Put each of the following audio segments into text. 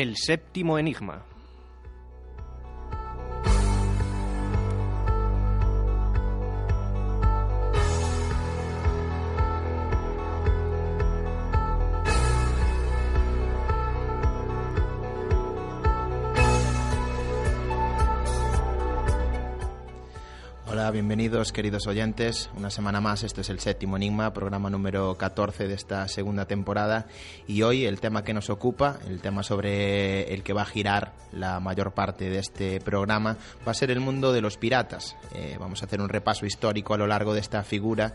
El séptimo enigma. Bienvenidos queridos oyentes. Una semana más, esto es el séptimo Enigma, programa número 14 de esta segunda temporada. Y hoy el tema que nos ocupa, el tema sobre el que va a girar la mayor parte de este programa, va a ser el mundo de los piratas. Eh, vamos a hacer un repaso histórico a lo largo de esta figura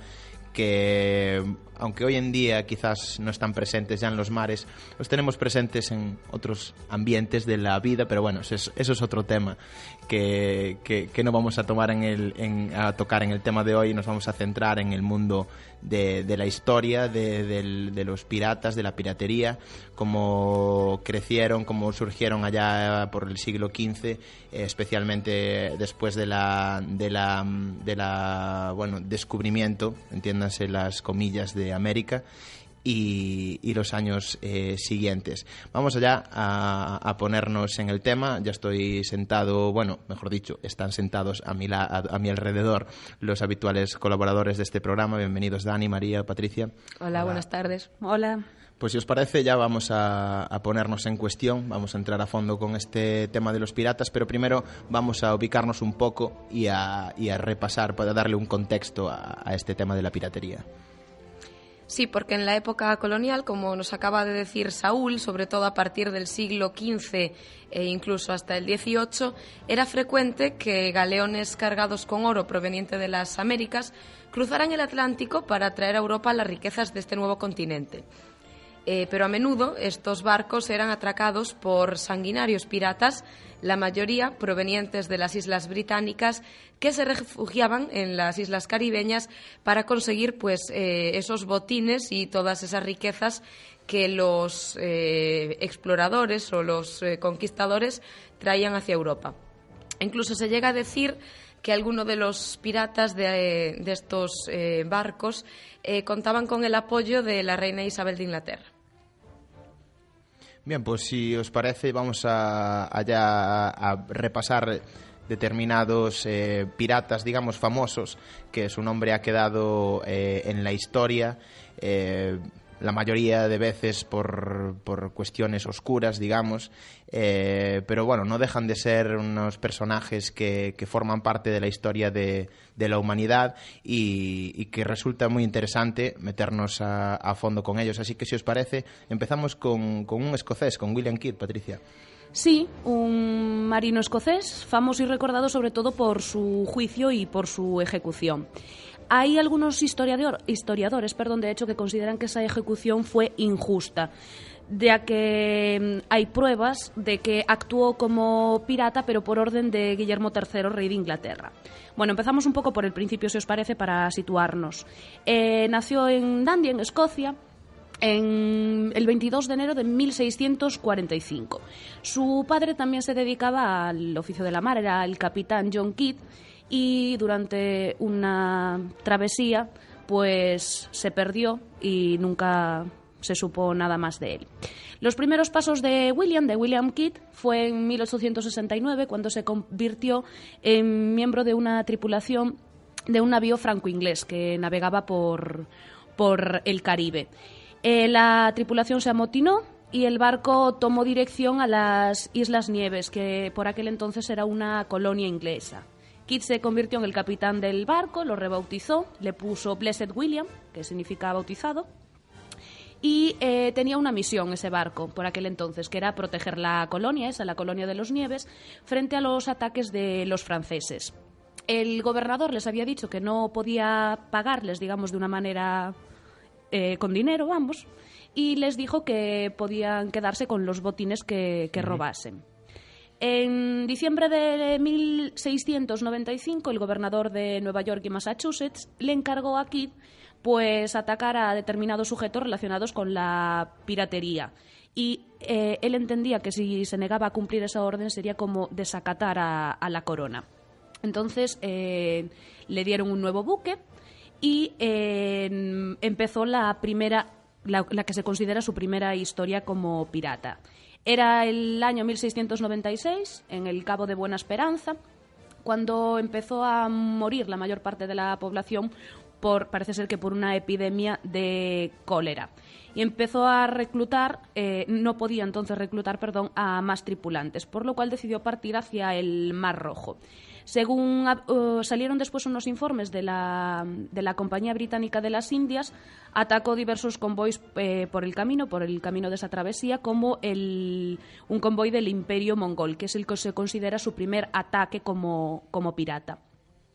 que aunque hoy en día quizás no están presentes ya en los mares, los tenemos presentes en otros ambientes de la vida, pero bueno, eso es, eso es otro tema que, que, no vamos a tomar en el, a tocar en el tema de hoy, nos vamos a centrar en el mundo de, de la historia de, de, los piratas, de la piratería, cómo crecieron, cómo surgieron allá por el siglo XV, eh, especialmente después de la, de la, de la bueno, descubrimiento, entiéndanse las comillas de América y, y los años eh, siguientes. Vamos allá a, a, ponernos en el tema. Ya estoy sentado, bueno, mejor dicho, están sentados a mi, la, a, a mi alrededor los habituales colaboradores de este programa. Bienvenidos Dani, María, Patricia. Hola, Hola. buenas tardes. Hola. Pues si os parece ya vamos a, a, ponernos en cuestión, vamos a entrar a fondo con este tema de los piratas, pero primero vamos a ubicarnos un poco y a, y a repasar para darle un contexto a, a este tema de la piratería. Sí, porque en la época colonial, como nos acaba de decir Saúl, sobre todo a partir del siglo XV e incluso hasta el XVIII, era frecuente que galeones cargados con oro proveniente de las Américas cruzaran el Atlántico para traer a Europa las riquezas de este nuevo continente. Eh, pero a menudo estos barcos eran atracados por sanguinarios piratas, la mayoría provenientes de las islas británicas, que se refugiaban en las islas caribeñas para conseguir pues, eh, esos botines y todas esas riquezas que los eh, exploradores o los conquistadores traían hacia Europa. Incluso se llega a decir que algunos de los piratas de estos barcos contaban con el apoyo de la reina Isabel de Inglaterra. Bien, pues si os parece vamos a, allá a repasar determinados eh, piratas, digamos, famosos, que su nombre ha quedado eh, en la historia. Eh, la mayoría de veces por, por cuestiones oscuras, digamos, eh, pero bueno, no dejan de ser unos personajes que, que forman parte de la historia de, de la humanidad y, que resulta muy interesante meternos a, a, fondo con ellos. Así que si os parece, empezamos con, con un escocés, con William Kidd, Patricia. Sí, un marino escocés, famoso y recordado sobre todo por su juicio y por su ejecución. Hay algunos historiador, historiadores perdón, de hecho, que consideran que esa ejecución fue injusta ya que mm, hay pruebas de que actuó como pirata, pero por orden de Guillermo III, rey de Inglaterra. Bueno, empezamos un poco por el principio, si os parece, para situarnos. Eh, nació en Dundee, en Escocia, en el 22 de enero de 1645. Su padre también se dedicaba al oficio de la mar, era el capitán John Kidd, y durante una travesía pues se perdió y nunca se supo nada más de él. Los primeros pasos de William, de William Kidd, fue en 1869 cuando se convirtió en miembro de una tripulación de un navío franco-inglés que navegaba por, por el Caribe. Eh, la tripulación se amotinó y el barco tomó dirección a las Islas Nieves, que por aquel entonces era una colonia inglesa. Kidd se convirtió en el capitán del barco, lo rebautizó, le puso Blessed William, que significa bautizado, y eh, tenía una misión ese barco por aquel entonces, que era proteger la colonia, esa, la colonia de los Nieves, frente a los ataques de los franceses. El gobernador les había dicho que no podía pagarles, digamos, de una manera eh, con dinero, vamos, y les dijo que podían quedarse con los botines que, que robasen. En diciembre de 1695, el gobernador de Nueva York y Massachusetts le encargó a Kidd pues atacar a determinados sujetos relacionados con la piratería. Y eh, él entendía que si se negaba a cumplir esa orden sería como desacatar a, la corona. Entonces eh, le dieron un nuevo buque y eh, empezó la primera, la que se considera su primera historia como pirata. Era el año 1696, en el Cabo de Buena Esperanza, cuando empezó a morir la mayor parte de la población por, parece ser que por una epidemia de cólera. Y empezó a reclutar, eh, no podía entonces reclutar, perdón, a más tripulantes, por lo cual decidió partir hacia el Mar Rojo. Según uh, salieron después unos informes de la, de la Compañía Británica de las Indias, atacó diversos convoys eh, por el camino, por el camino de esa travesía, como el, un convoy del Imperio Mongol, que es el que se considera su primer ataque como, como pirata.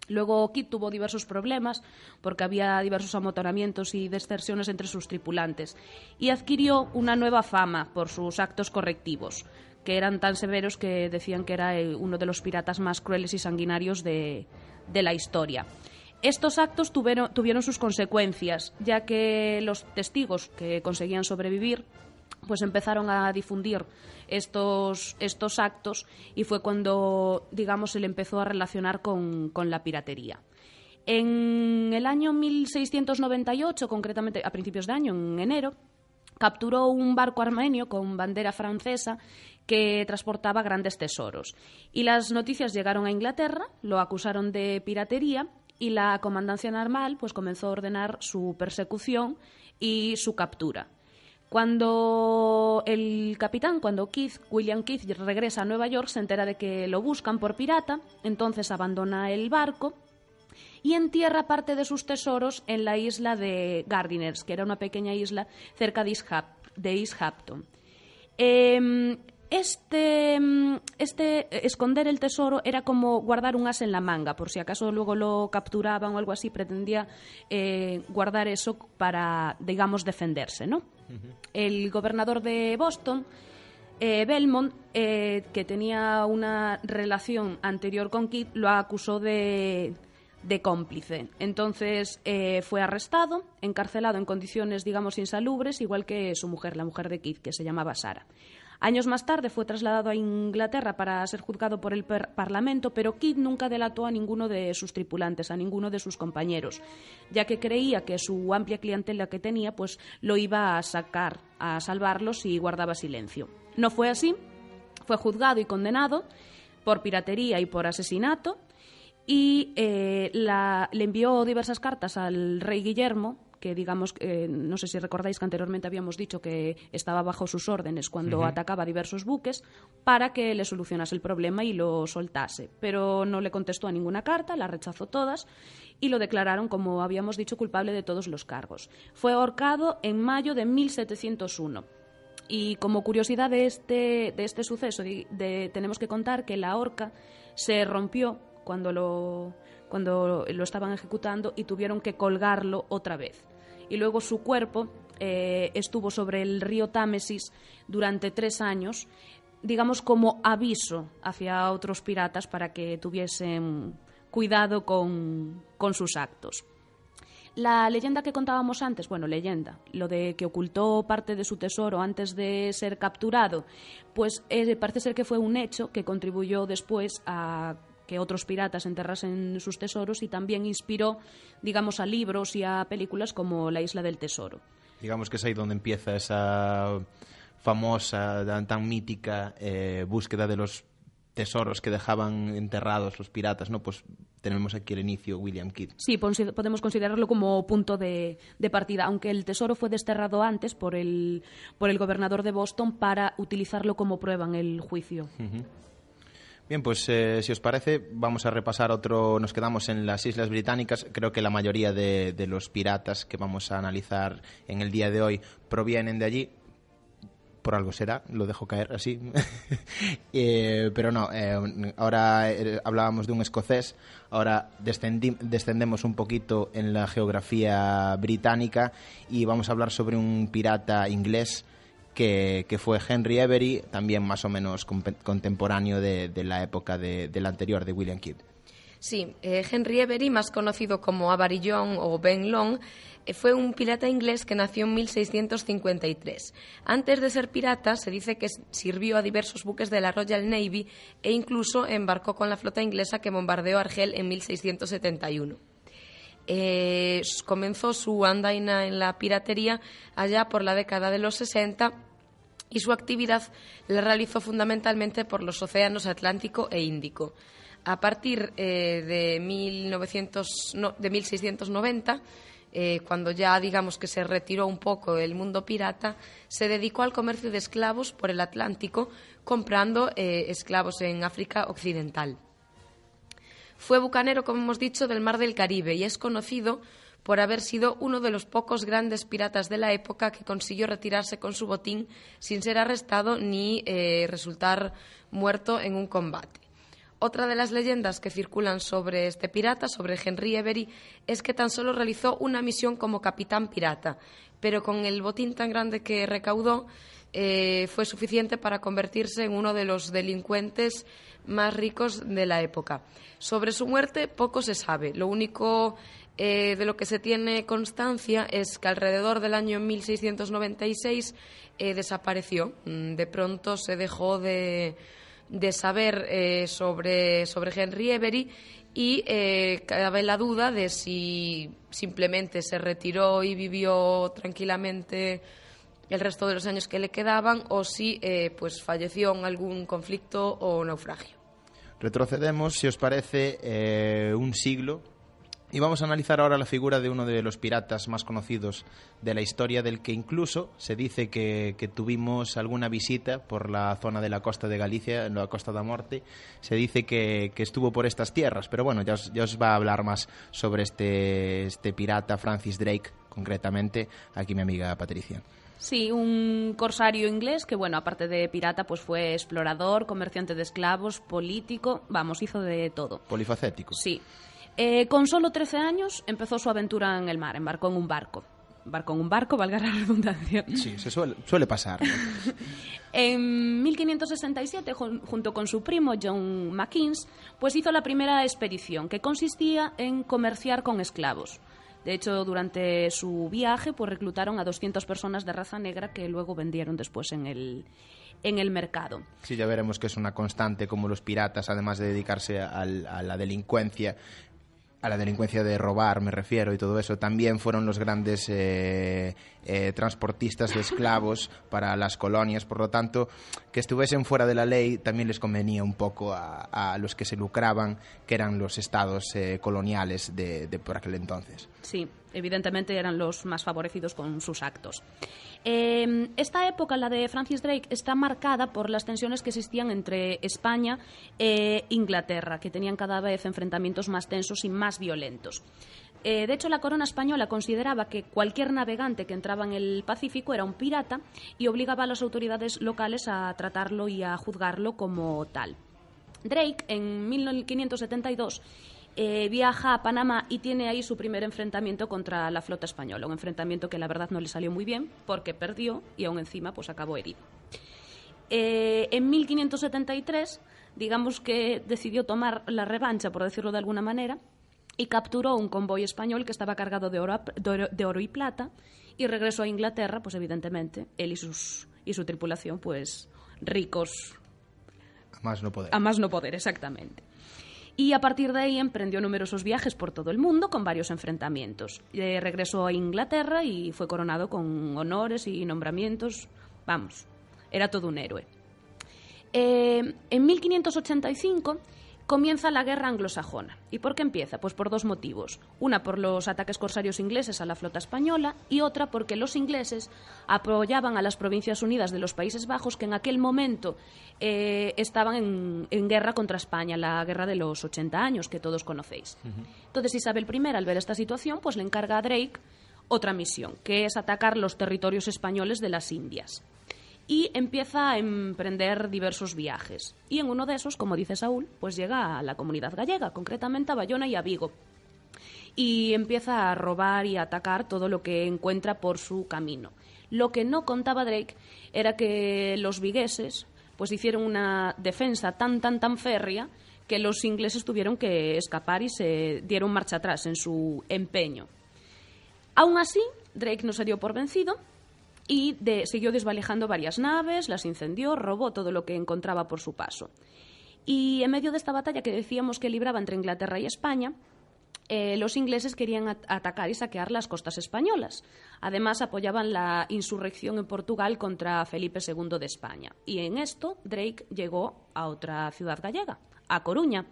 Luego Kidd tuvo diversos problemas porque había diversos amotoramientos y deserciones entre sus tripulantes y adquirió una nueva fama por sus actos correctivos que eran tan severos que decían que era eh, uno de los piratas más crueles y sanguinarios de, la historia. Estos actos tuvieron, tuvieron, sus consecuencias, ya que los testigos que conseguían sobrevivir pues empezaron a difundir estos, estos actos y fue cuando, digamos, se le empezó a relacionar con, con la piratería. En el año 1698, concretamente a principios de año, en enero, capturó un barco armenio con bandera francesa que transportaba grandes tesoros. Y las noticias llegaron a Inglaterra, lo acusaron de piratería y la comandancia normal pues comenzó a ordenar su persecución y su captura. Cuando el capitán, cuando Keith, William Keith regresa a Nueva York, se entera de que lo buscan por pirata, entonces abandona el barco y entierra parte de sus tesoros en la isla de Gardiners, que era una pequeña isla cerca de East, Hampton. Em, este, mm, este eh, esconder el tesoro era como guardar un as en la manga, por si acaso luego lo capturaban o algo así, pretendía eh, guardar eso para, digamos, defenderse, ¿no? El gobernador de Boston, eh, Belmont, que tenía una relación anterior con Kidd, lo acusó de, de cómplice. Entonces fue arrestado, encarcelado en condiciones, digamos, insalubres, igual que su mujer, la mujer de Kidd, que se llamaba Sara. Años más tarde fue trasladado a Inglaterra para ser juzgado por el Parlamento, pero Kidd nunca delató a ninguno de sus tripulantes, a ninguno de sus compañeros, ya que creía que su amplia clientela que tenía pues lo iba a sacar, a salvarlos y guardaba silencio. No fue así, fue juzgado y condenado por piratería y por asesinato y eh, le envió diversas cartas al rey Guillermo que digamos, eh, no sé si recordáis que anteriormente habíamos dicho que estaba bajo sus órdenes cuando atacaba diversos buques para que le solucionase el problema y lo soltase. Pero no le contestó a ninguna carta, la rechazó todas y lo declararon, como habíamos dicho, culpable de todos los cargos. Fue ahorcado en mayo de 1701. Y como curiosidad de este, de este suceso, tenemos que contar que la horca se rompió cuando lo, cuando lo estaban ejecutando y tuvieron que colgarlo otra vez y luego su cuerpo eh, estuvo sobre el río Támesis durante tres años, digamos como aviso hacia otros piratas para que tuviesen cuidado con, sus actos. La leyenda que contábamos antes, bueno, leyenda, lo de que ocultó parte de su tesoro antes de ser capturado, pues eh, parece ser que fue un hecho que contribuyó después a que otros piratas enterrasen sus tesoros y también inspiró, digamos, a libros y a películas como La Isla del Tesoro. Digamos que es ahí donde empieza esa famosa, tan mítica eh, búsqueda de los tesoros que dejaban enterrados los piratas, ¿no? Pues tenemos aquí el inicio, William Kidd. Sí, podemos considerarlo como punto de, partida, aunque el tesoro fue desterrado antes por el, por el gobernador de Boston para utilizarlo como prueba en el juicio. Bien, pues eh, si os parece, vamos a repasar otro. Nos quedamos en las Islas Británicas. Creo que la mayoría de, los piratas que vamos a analizar en el día de hoy provienen de allí. Por algo será, lo dejo caer así. Eh, pero no, eh, ahora hablábamos de un escocés, ahora descendemos un poquito en la geografía británica y vamos a hablar sobre un pirata inglés que, fue Henry Avery, también más o menos contemporáneo de, la época del anterior, de William Kidd. Sí, eh, Henry Avery, más conocido como Avery John o Ben Long, eh, fue un pirata inglés que nació en 1653. Antes de ser pirata, se dice que sirvió a diversos buques de la Royal Navy e incluso embarcó con la flota inglesa que bombardeó Argel en 1671. Eh, comenzó su andaina en la piratería allá por la década de los 60 y su actividad la realizó fundamentalmente por los océanos Atlántico e Índico. A partir eh, de, 1900, de 1690, eh, cuando ya digamos que se retiró un poco el mundo pirata, se dedicó al comercio de esclavos por el Atlántico, comprando esclavos en África Occidental. Fue bucanero, como hemos dicho, del Mar del Caribe y es conocido por haber sido uno de los pocos grandes piratas de la época que consiguió retirarse con su botín sin ser arrestado ni eh, resultar muerto en un combate. Otra de las leyendas que circulan sobre este pirata, sobre Henry Every, es que tan solo realizó una misión como capitán pirata, pero con el botín tan grande que recaudó eh, fue suficiente para convertirse en uno de los delincuentes más ricos de la época. Sobre su muerte poco se sabe. Lo único eh, de lo que se tiene constancia es que alrededor del año 1696 eh, desapareció. Mm, de pronto se dejó de, saber eh, sobre, sobre Henry Every y cabe la duda de si simplemente se retiró y vivió tranquilamente el resto de los años que le quedaban o si pues falleció en algún conflicto o naufragio. Retrocedemos, si os parece, un siglo y vamos a analizar ahora la figura de uno de los piratas más conocidos de la historia, del que incluso se dice que, tuvimos alguna visita por la zona de la costa de Galicia, en la Costa da Morte. Se dice que, estuvo por estas tierras, pero bueno, ya os, va a hablar más sobre este, este pirata, Francis Drake, concretamente, aquí mi amiga Patricia. Sí, un corsario inglés que, bueno, aparte de pirata, pues fue explorador, comerciante de esclavos, político, vamos, hizo de todo. Polifacético. Sí. Eh, con solo 13 años empezó su aventura en el mar, embarcó en un barco. Embarcó en un barco, valga la redundancia. Sí, se suele, suele pasar. en 1567, junto con su primo John McKeans, pues hizo la primera expedición, que consistía en comerciar con esclavos. De hecho, durante su viaje, pues reclutaron a 200 personas de raza negra que luego vendieron después en el, en el mercado. Sí, ya veremos que es una constante como los piratas, además de dedicarse a la delincuencia, a la delincuencia de robar, me refiero, y todo eso, también fueron los grandes eh, eh, transportistas de esclavos para las colonias. Por lo tanto, que estuviesen fuera de la ley también les convenía un poco a, los que se lucraban, que eran los estados eh, coloniales de, de por aquel entonces. Sí, evidentemente eran los más favorecidos con sus actos. Em, esta época, la de Francis Drake, está marcada por las tensiones que existían entre España e Inglaterra, que tenían cada vez enfrentamientos más tensos y más violentos. Eh, de hecho, la corona española consideraba que cualquier navegante que entraba en el Pacífico era un pirata y obligaba a las autoridades locales a tratarlo y a juzgarlo como tal. Drake, en 1572, eh, viaja a Panamá y tiene ahí su primer enfrentamiento contra la flota española, un enfrentamiento que la verdad no le salió muy bien porque perdió y aún encima pues acabó herido. Eh, en 1573, digamos que decidió tomar la revancha, por decirlo de alguna manera, y capturó un convoy español que estaba cargado de oro, de oro, y plata y regresó a Inglaterra, pues evidentemente, él y, sus, y su tripulación, pues ricos. A más no poder. A más no poder, exactamente y a partir de ahí emprendió numerosos viajes por todo el mundo con varios enfrentamientos. Eh, regresó a Inglaterra y fue coronado con honores y nombramientos. Vamos, era todo un héroe. Eh, en 1585 comienza la guerra anglosajona. ¿Y por qué empieza? Pues por dos motivos. Una por los ataques corsarios ingleses a la flota española y otra porque los ingleses apoyaban a las Provincias Unidas de los Países Bajos que en aquel momento eh, estaban en, guerra contra España, la guerra de los 80 años que todos conocéis. Entonces Isabel I, al ver esta situación, pues le encarga a Drake otra misión, que es atacar los territorios españoles de las Indias y empieza a emprender diversos viajes. Y en uno de esos, como dice Saúl, pues llega a la comunidad gallega, concretamente a Bayona y a Vigo. Y empieza a robar y a atacar todo lo que encuentra por su camino. Lo que no contaba Drake era que los vigueses pues hicieron una defensa tan tan tan férrea que los ingleses tuvieron que escapar y se dieron marcha atrás en su empeño. Aún así, Drake no se dio por vencido y siguió desvalijando varias naves, las incendió, robó todo lo que encontraba por su paso. Y en medio de esta batalla que decíamos que libraba entre Inglaterra y España, eh, los ingleses querían atacar y saquear las costas españolas. Además, apoyaban la insurrección en Portugal contra Felipe II de España. Y en esto, Drake llegó a otra ciudad gallega, a Coruña.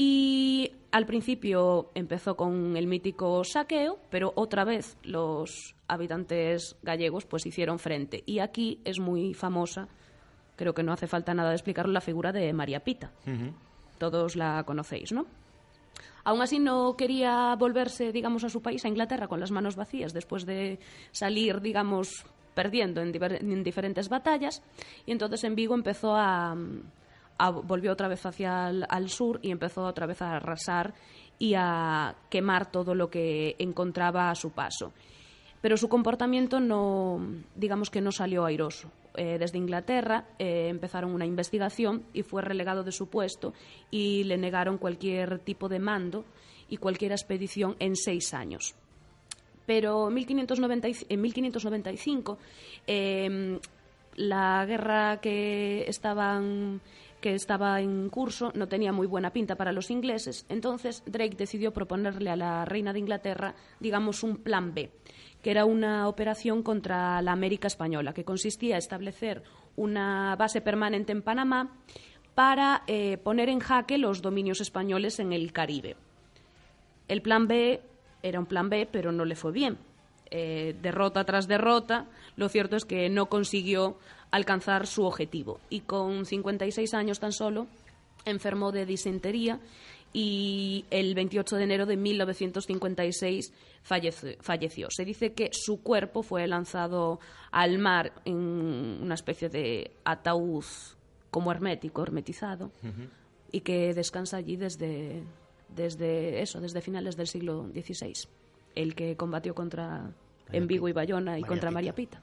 Y al principio empezó con el mítico saqueo, pero otra vez los habitantes gallegos pues hicieron frente. Y aquí es muy famosa, creo que no hace falta nada de explicarlo, la figura de María Pita. Todos la conocéis, ¿no? Aún así no quería volverse, digamos, a su país, a Inglaterra, con las manos vacías, después de salir, digamos, perdiendo en, en diferentes batallas. Y entonces en Vigo empezó a, volvió otra vez hacia el al sur y empezó otra vez a arrasar y a quemar todo lo que encontraba a su paso. Pero su comportamiento no, digamos que no salió airoso. Eh, desde Inglaterra eh, empezaron una investigación y fue relegado de su puesto y le negaron cualquier tipo de mando y cualquier expedición en seis años. Pero en 1595 em, la guerra que estaban que estaba en curso no tenía muy buena pinta para los ingleses, entonces Drake decidió proponerle a la reina de Inglaterra, digamos, un plan B, que era una operación contra la América española, que consistía en establecer una base permanente en Panamá para eh, poner en jaque los dominios españoles en el Caribe. El plan B era un plan B, pero no le fue bien. Eh, derrota tras derrota, lo cierto es que no consiguió alcanzar su objetivo. Y con 56 años tan solo, enfermó de disentería y el 28 de enero de 1956 falleció. Se dice que su cuerpo fue lanzado al mar en una especie de ataúd como hermético, hermetizado, y que descansa allí desde, desde eso, desde finales del siglo XVI, el que combatió contra en Vigo y Bayona y contra María Pita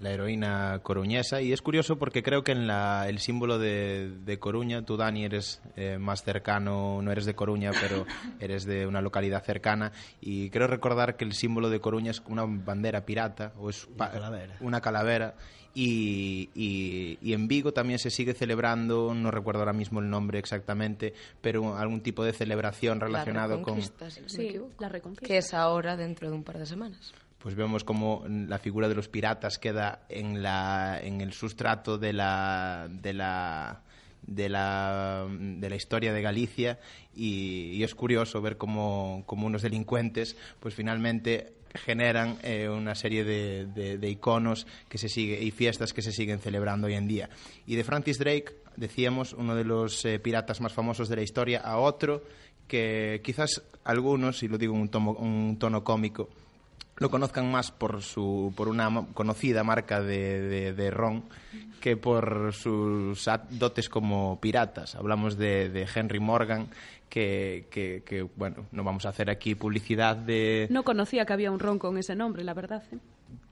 la heroína coruñesa. Y es curioso porque creo que en la, el símbolo de, de Coruña, tú Dani eres eh, más cercano, no eres de Coruña, pero eres de una localidad cercana. Y creo recordar que el símbolo de Coruña es una bandera pirata, o es una calavera. Una calavera. Y, y, en Vigo también se sigue celebrando, no recuerdo ahora mismo el nombre exactamente, pero algún tipo de celebración relacionado con... sí, la Reconquista. Que es ahora dentro de un par de semanas pues vemos como la figura de los piratas queda en, la, en el sustrato de la, de la, de la, de la historia de Galicia y, es curioso ver cómo, unos delincuentes pues finalmente generan eh, una serie de, de, iconos que se sigue, y fiestas que se siguen celebrando hoy en día. Y de Francis Drake, decíamos, uno de los eh, piratas más famosos de la historia, a otro que quizás algunos, y lo digo en un, tomo, un tono cómico, lo conozcan más por, su, por una conocida marca de, de, ron que por sus dotes como piratas. Hablamos de, de Henry Morgan, que, que, bueno, no vamos a hacer aquí publicidad de... No conocía que había un ron con ese nombre, la verdad. ¿eh?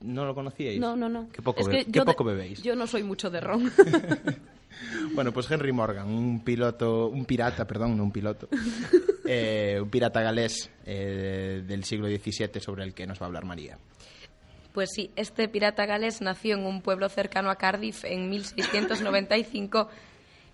¿No lo conocíais? No, no, no. Qué poco, qué poco bebéis. Yo no soy mucho de ron. bueno, pues Henry Morgan, un piloto, un pirata, perdón, no un piloto, eh, un pirata galés eh, del siglo XVII sobre el que nos va a hablar María. Pues sí, este pirata galés nació en un pueblo cercano a Cardiff en 1695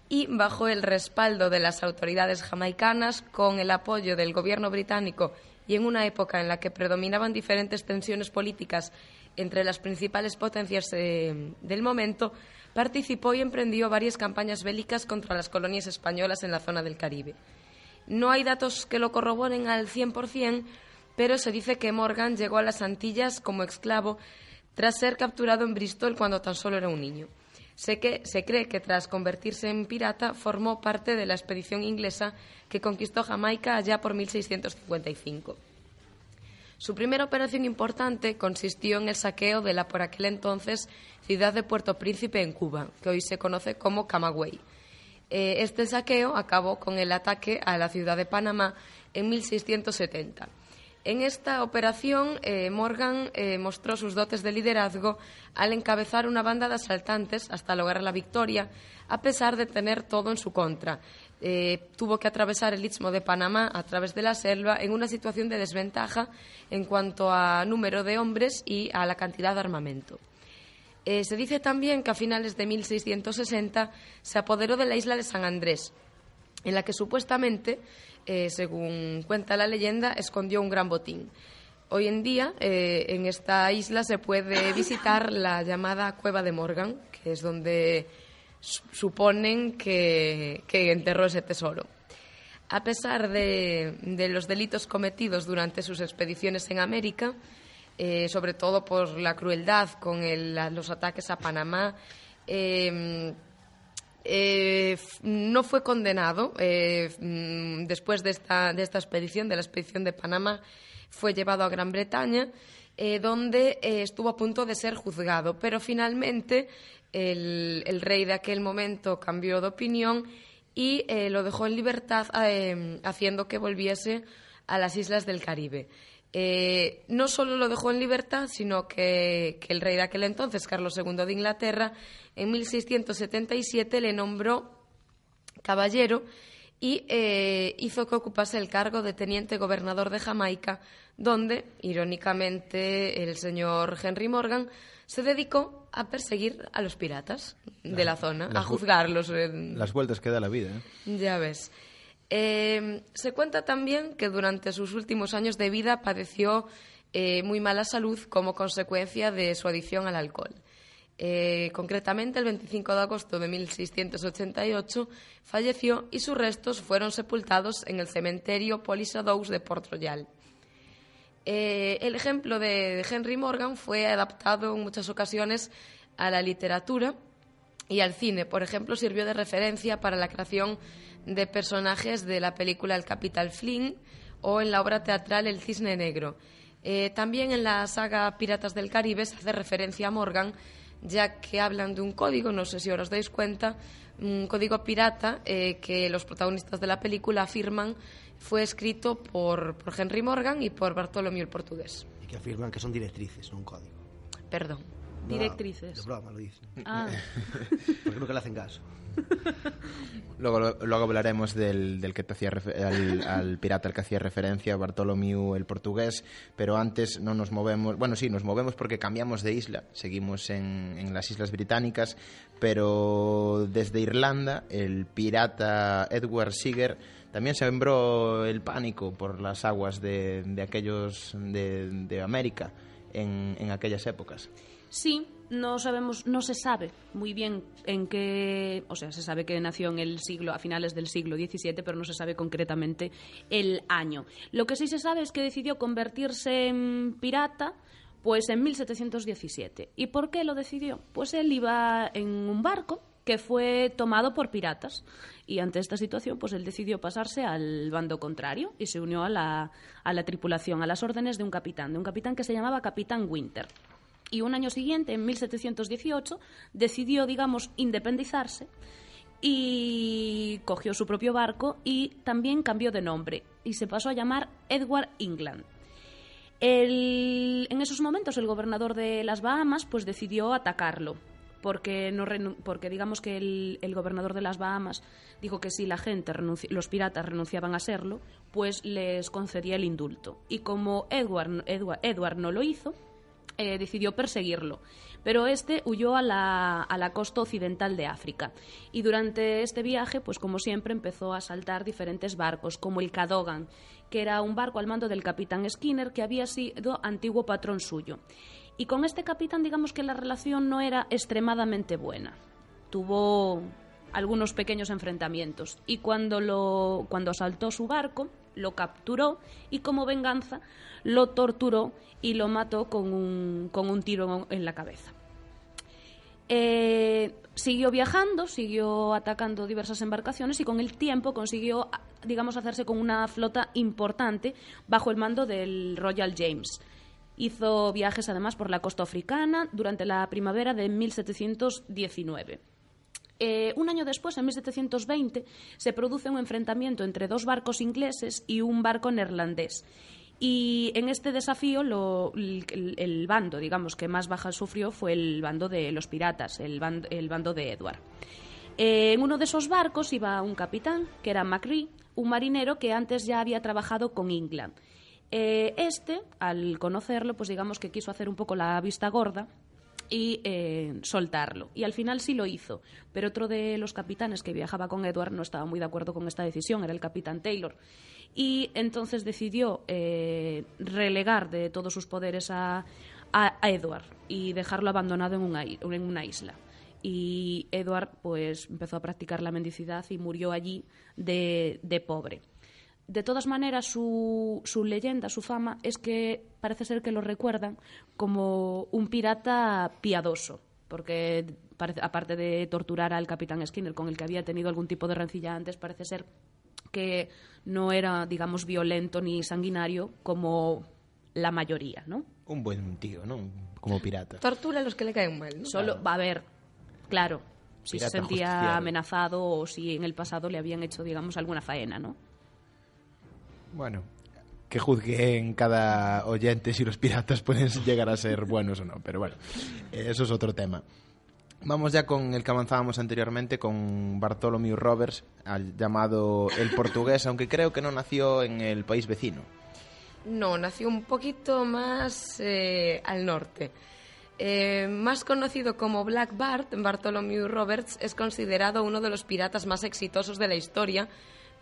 y bajo el respaldo de las autoridades jamaicanas, con el apoyo del gobierno británico y en una época en la que predominaban diferentes tensiones políticas entre las principales potencias eh, del momento, participó y emprendió varias campañas bélicas contra las colonias españolas en la zona del Caribe. No hay datos que lo corroboren al 100%, pero se dice que Morgan llegó a las Antillas como esclavo tras ser capturado en Bristol cuando tan solo era un niño. Se, que, se cree que tras convertirse en pirata formó parte de la expedición inglesa que conquistó Jamaica allá por 1655. Su primera operación importante consistió en el saqueo de la por aquel entonces ciudad de Puerto Príncipe en Cuba, que hoy se conoce como Camagüey. Eh, este saqueo acabó con el ataque a la ciudad de Panamá en 1670. En esta operación, eh, Morgan eh, mostró sus dotes de liderazgo al encabezar una banda de asaltantes hasta lograr la victoria, a pesar de tener todo en su contra, eh, tuvo que atravesar el istmo de Panamá a través de la selva en una situación de desventaja en cuanto a número de hombres y a la cantidad de armamento. Se dice también que a finales de 1660 se apoderó de la isla de San Andrés, en la que supuestamente eh, según cuenta la leyenda, escondió un gran botín. Hoy en día, eh, en esta isla se puede visitar la llamada Cueva de Morgan, que es donde suponen que, enterró ese tesoro. A pesar de, los delitos cometidos durante sus expediciones en América, eh, sobre todo por la crueldad con los ataques a Panamá, eh, no fue condenado eh, mm, después de esta, expedición, de la expedición de Panamá, fue llevado a Gran Bretaña, donde estuvo a punto de ser juzgado, pero finalmente el, rey de aquel momento cambió de opinión y eh, lo dejó en libertad, eh, haciendo que volviese a las islas del Caribe. Eh, no solo lo dejó en libertad, sino que, el rey de aquel entonces, Carlos II de Inglaterra, en 1677 le nombró caballero y hizo que ocupase el cargo de teniente gobernador de Jamaica, donde, irónicamente, el señor Henry Morgan se dedicó a perseguir a los piratas de la zona, a juzgarlos. Las vueltas que da la vida. ¿eh? Ya ves. Eh, se cuenta también que durante sus últimos años de vida padeció eh, muy mala salud como consecuencia de su adicción al alcohol. Concretamente, el 25 de agosto de 1688 falleció y sus restos fueron sepultados en el cementerio Polisadous de Port Royal. Eh, el ejemplo de, Henry Morgan fue adaptado en muchas ocasiones a la literatura y al cine. Por ejemplo, sirvió de referencia para la creación de personajes de la película El Capital Flynn o en la obra teatral El Cisne Negro. Eh, también en la saga Piratas del Caribe se hace referencia a Morgan, ya que hablan de un código, no sé si os dais cuenta, un código pirata eh, que los protagonistas de la película afirman fue escrito por, por Henry Morgan y por Bartolomé el Portugués. Y que afirman que son directrices, no un código. Perdón. directrices. De broma lo dicen. Ah. Porque nunca le hacen caso. luego, luego hablaremos del, del que te hacía al, al, pirata al que hacía referencia, Bartolomé el portugués, pero antes no nos movemos, bueno sí, nos movemos porque cambiamos de isla, seguimos en, en las Islas Británicas, pero desde Irlanda el pirata Edward Seager también se sembró el pánico por las aguas de, de aquellos de América en, en, aquellas épocas. Sí, no sabemos, no se sabe muy bien en qué, o sea, se sabe que nació en el siglo, a finales del siglo XVII, pero no se sabe concretamente el año. Lo que sí se sabe es que decidió convertirse en pirata pues en 1717. ¿Y por qué lo decidió? Pues él iba en un barco que fue tomado por piratas. Y ante esta situación, pues él decidió pasarse al bando contrario y se unió a la, a la tripulación, a las órdenes de un capitán, de un capitán que se llamaba Capitán Winter. Y un año siguiente, en 1718, decidió, digamos, independizarse y cogió su propio barco y también cambió de nombre y se pasó a llamar Edward England. en esos momentos el gobernador de las Bahamas pues decidió atacarlo porque, no porque digamos que el, gobernador de las Bahamas dijo que si la gente, los piratas renunciaban a serlo, pues les concedía el indulto. Y como Edward, Edward, no lo hizo, eh, decidió perseguirlo. Pero este huyó a la, a la, costa occidental de África. Y durante este viaje, pues como siempre, empezó a asaltar diferentes barcos, como el Cadogan, que era un barco al mando del capitán Skinner, que había sido antiguo patrón suyo. Y con este capitán, digamos que la relación no era extremadamente buena. Tuvo algunos pequeños enfrentamientos y cuando lo cuando asaltó su barco lo capturó y como venganza lo torturó y lo mató con un, con un tiro en la cabeza. Eh, siguió viajando, siguió atacando diversas embarcaciones y con el tiempo consiguió, digamos, hacerse con una flota importante bajo el mando del Royal James. Hizo viajes además por la costa africana durante la primavera de 1719. Eh, un año después, en 1720, se produce un enfrentamiento entre dos barcos ingleses y un barco neerlandés. Y en este desafío, el, bando, digamos, que más bajas sufrió fue el bando de los piratas, el, bando, de Edward. Eh, en uno de esos barcos iba un capitán, que era Macri, un marinero que antes ya había trabajado con England eh, este, al conocerlo, pues digamos que quiso hacer un poco la vista gorda y eh, soltarlo. Y al final sí lo hizo. Pero otro de los capitanes que viajaba con Edward no estaba muy de acuerdo con esta decisión, era el capitán Taylor. Y entonces decidió eh, relegar de todos sus poderes a, a, Edward y dejarlo abandonado en una, en una isla. Y Edward pues empezó a practicar la mendicidad y murió allí de, de pobre. De todas maneras, su, su, leyenda, su fama, es que parece ser que lo recuerdan como un pirata piadoso, porque aparte de torturar al capitán Skinner, con el que había tenido algún tipo de rencilla antes, parece ser que no era, digamos, violento ni sanguinario como la mayoría, ¿no? Un buen tío, ¿no? Como pirata. Tortura a los que le caen mal, ¿no? Solo, va a ver, claro, si se sentía amenazado o si en el pasado le habían hecho, digamos, alguna faena, ¿no? Bueno, que juzgue en cada oyente si los piratas pueden llegar a ser buenos o no, pero bueno, eso es otro tema. Vamos ya con el que avanzábamos anteriormente, con Bartholomew Roberts, llamado el portugués, aunque creo que no nació en el país vecino. No, nació un poquito más eh, al norte. Eh, más conocido como Black Bart, Bartholomew Roberts es considerado uno de los piratas más exitosos de la historia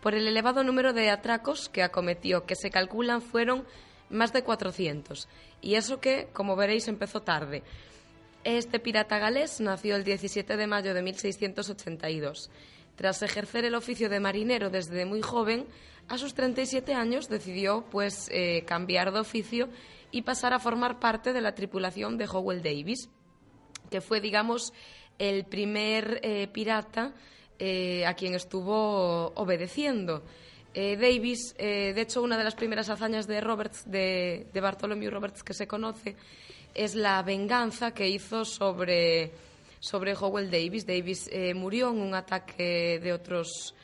por el elevado número de atracos que acometió, que se calculan fueron más de 400. Y eso que, como veréis, empezó tarde. Este pirata galés nació el 17 de mayo de 1682. Tras ejercer el oficio de marinero desde muy joven, a sus 37 años decidió pues eh, cambiar de oficio y pasar a formar parte de la tripulación de Howell Davis, que fue, digamos, el primer eh, pirata eh, a quien estuvo obedeciendo. Eh, Davis, eh, de hecho, una de las primeras hazañas de Roberts, de, Bartholomew Roberts que se conoce, es la venganza que hizo sobre, sobre Howell Davis. Davis murió en un ataque de otros,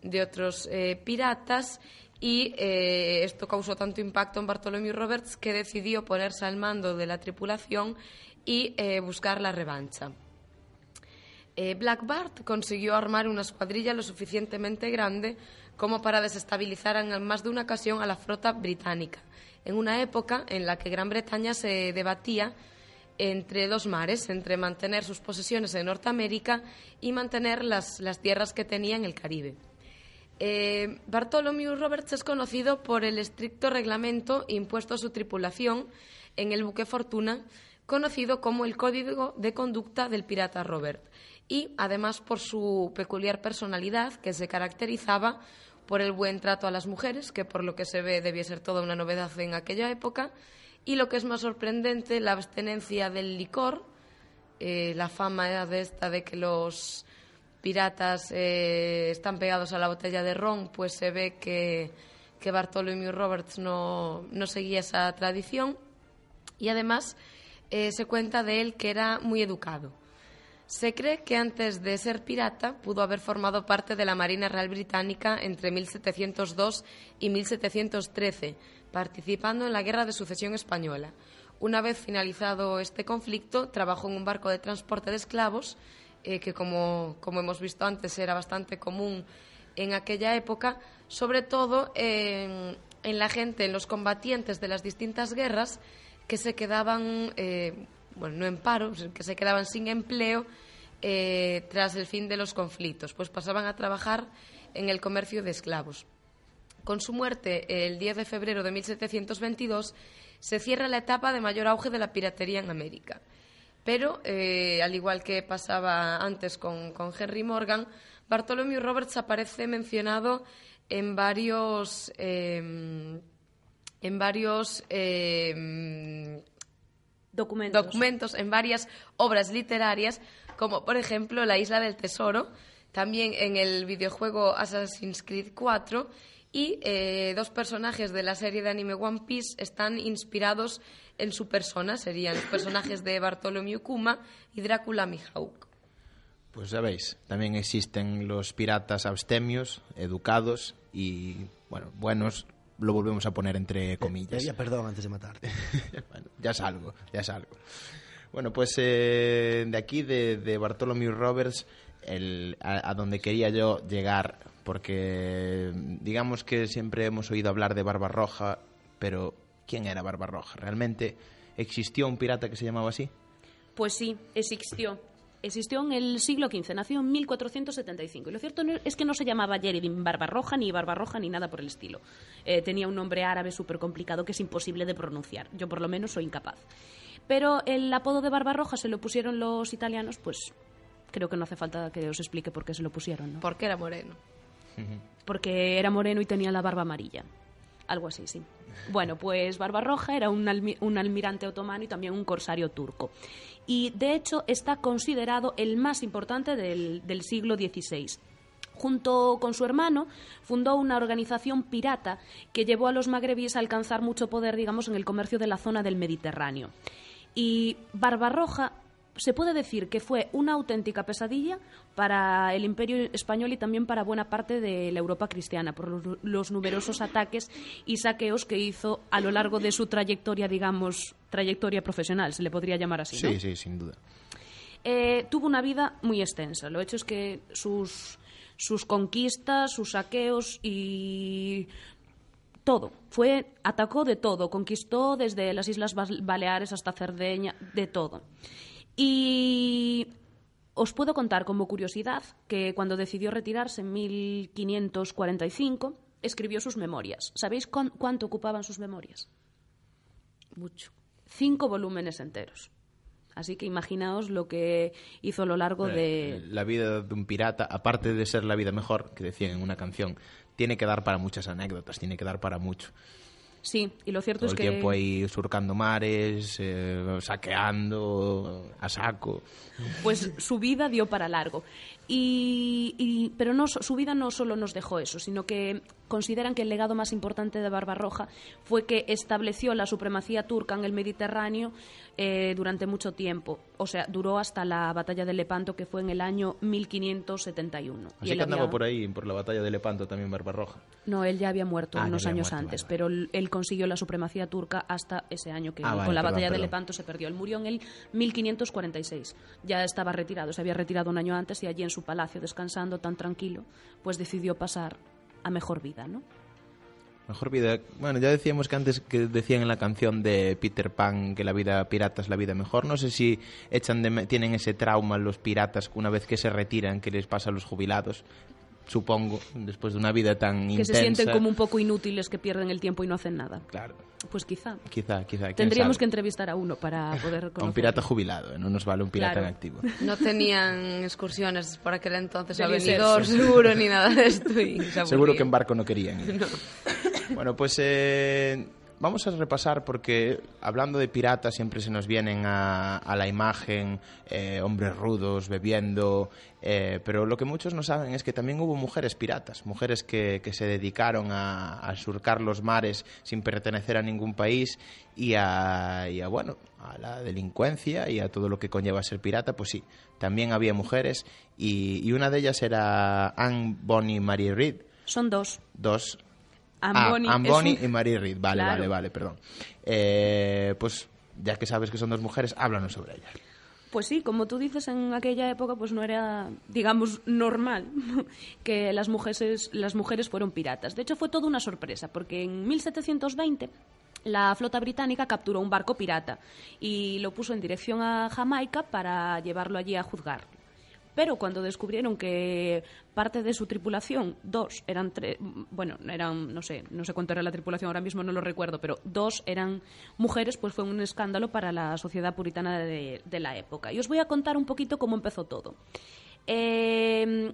de otros piratas y esto causó tanto impacto en Bartholomew Roberts que decidió ponerse al mando de la tripulación y buscar la revancha. Eh, Black Bart consiguió armar una escuadrilla lo suficientemente grande como para desestabilizar en más de una ocasión a la flota británica, en una época en la que Gran Bretaña se debatía entre dos mares, entre mantener sus posesiones en Norteamérica y mantener las, tierras que tenía en el Caribe. Eh, Bartholomew Roberts es conocido por el estricto reglamento impuesto a su tripulación en el buque Fortuna, conocido como el Código de Conducta del Pirata Robert, y además por su peculiar personalidad que se caracterizaba por el buen trato a las mujeres, que por lo que se ve debía ser toda una novedad en aquella época, y lo que es más sorprendente, la abstenencia del licor, eh, la fama de esta de que los piratas eh, están pegados a la botella de ron, pues se ve que, que Bartholomew Roberts no, no seguía esa tradición, y además eh, se cuenta de él que era muy educado se cree que antes de ser pirata pudo haber formado parte de la Marina Real Británica entre 1702 y 1713, participando en la Guerra de Sucesión Española. Una vez finalizado este conflicto, trabajó en un barco de transporte de esclavos, eh, que como, hemos visto antes era bastante común en aquella época, sobre todo en, la gente, en los combatientes de las distintas guerras que se quedaban eh, bueno, no en paro, que se quedaban sin empleo eh, tras el fin de los conflictos, pues pasaban a trabajar en el comercio de esclavos. Con su muerte, el 10 de febrero de 1722, se cierra la etapa de mayor auge de la piratería en América. Pero, eh, al igual que pasaba antes con, Henry Morgan, Bartholomew Roberts aparece mencionado en varios, eh, en varios documentos. en varias obras literarias, como por ejemplo La Isla del Tesoro, también en el videojuego Assassin's Creed 4, y eh, dos personajes de la serie de anime One Piece están inspirados en su persona, serían los personajes de Bartholomew Kuma y Drácula Mihawk. Pues ya veis, también existen los piratas abstemios, educados y, bueno, buenos lo volvemos a poner entre comillas. Ya perdón antes de matarte. bueno, ya salgo, ya salgo. Bueno, pues eh, de aquí, de, de Bartholomew Roberts, el, a, donde quería yo llegar, porque digamos que siempre hemos oído hablar de Barbarroja, pero ¿quién era Barbarroja? ¿Realmente existió un pirata que se llamaba así? Pues sí, existió. Existió en el siglo XV, nació en 1475. Y lo cierto es que no se llamaba Yeridin Barbarroja, ni Barbarroja, ni nada por el estilo. Eh, tenía un nombre árabe súper complicado que es imposible de pronunciar. Yo, por lo menos, soy incapaz. Pero el apodo de Barbarroja se lo pusieron los italianos, pues creo que no hace falta que os explique por qué se lo pusieron. ¿no? Porque era moreno. Porque era moreno y tenía la barba amarilla. Algo así, sí. Bueno, pues Barbarroja era un, un almirante otomano y también un corsario turco. Y de hecho está considerado el más importante del, del siglo XVI. Junto con su hermano, fundó una organización pirata que llevó a los magrebíes a alcanzar mucho poder, digamos, en el comercio de la zona del Mediterráneo. Y Barbarroja se puede decir que fue una auténtica pesadilla para el imperio español y también para buena parte de la Europa cristiana por los numerosos ataques y saqueos que hizo a lo largo de su trayectoria, digamos, trayectoria profesional, se le podría llamar así. ¿no? Sí, sí, sin duda. Eh, tuvo una vida muy extensa. Lo hecho es que sus, sus conquistas, sus saqueos y todo. Fue, atacó de todo, conquistó desde las Islas Baleares hasta Cerdeña, de todo. Y os puedo contar como curiosidad que cuando decidió retirarse en 1545 escribió sus memorias. ¿Sabéis cuánto ocupaban sus memorias? Mucho. Cinco volúmenes enteros. Así que imaginaos lo que hizo a lo largo de... La vida de un pirata, aparte de ser la vida mejor, que decían en una canción, tiene que dar para muchas anécdotas, tiene que dar para mucho. Sí, y lo cierto Todo es el que... tiempo ahí surcando mares, eh, saqueando a saco. Pues su vida dio para largo. Y, y- pero no, su vida no solo nos dejó eso, sino que consideran que el legado más importante de Barbarroja fue que estableció la supremacía turca en el Mediterráneo eh, durante mucho tiempo. O sea, duró hasta la batalla de Lepanto, que fue en el año 1571. Así él que andaba había- por ahí, por la batalla de Lepanto también Barbarroja. No, él ya había muerto Ah, unos había años muerto, antes, vale, pero él consiguió la supremacía turca hasta ese año que Ah, vale, con la perdón, batalla de. Lepanto se perdió. Él murió en el 1546. Ya estaba retirado, se había retirado un año antes y allí en su palacio descansando tan tranquilo, pues decidió pasar a mejor vida, ¿no? Mejor vida. Bueno, ya decíamos que antes que decían en la canción de Peter Pan que la vida pirata es la vida mejor. No sé si echan de tienen ese trauma los piratas una vez que se retiran, que les pasa a los jubilados. Supongo, después de una vida tan Que intensa. se sienten como un poco inútiles, que pierden el tiempo y no hacen nada. Claro, Pues quizá. quizá, quizá. Tendríamos sabe. que entrevistar a uno para poder A un pirata jubilado, ¿eh? no nos vale un pirata Claro. en activo. No tenían excursiones por aquel entonces a Benidorm, sí. seguro, ni nada de esto. y se Seguro que en barco no querían. ir. Bueno, pues eh, vamos a repasar porque hablando de piratas siempre se nos vienen a, a la imagen eh, hombres rudos bebiendo, eh, pero lo que muchos no saben es que también hubo mujeres piratas, mujeres que, que se dedicaron a, a surcar los mares sin pertenecer a ningún país y a, y a, bueno, a la delincuencia y a todo lo que conlleva ser pirata, pues sí, también había mujeres y, y una de ellas era Anne Bonny Marie Reid, Son dos. dos Anne ah, un- y Marie Reid. Vale, Claro. vale, vale, perdón. Eh, pues ya que sabes que son dos mujeres, háblanos sobre ellas. Pues sí, como tú dices, en aquella época pues no era, digamos, normal que las mujeres, las mujeres fueron piratas. De hecho, fue toda una sorpresa, porque en 1720 la flota británica capturó un barco pirata y lo puso en dirección a Jamaica para llevarlo allí a juzgar. Pero cuando descubrieron que parte de su tripulación, dos, eran tres, bueno, eran, no sé, no sé cuánto era la tripulación, ahora mismo no lo recuerdo, pero dos eran mujeres, pues fue un escándalo para la sociedad puritana de, de la época. Y os voy a contar un poquito cómo empezó todo. Eh,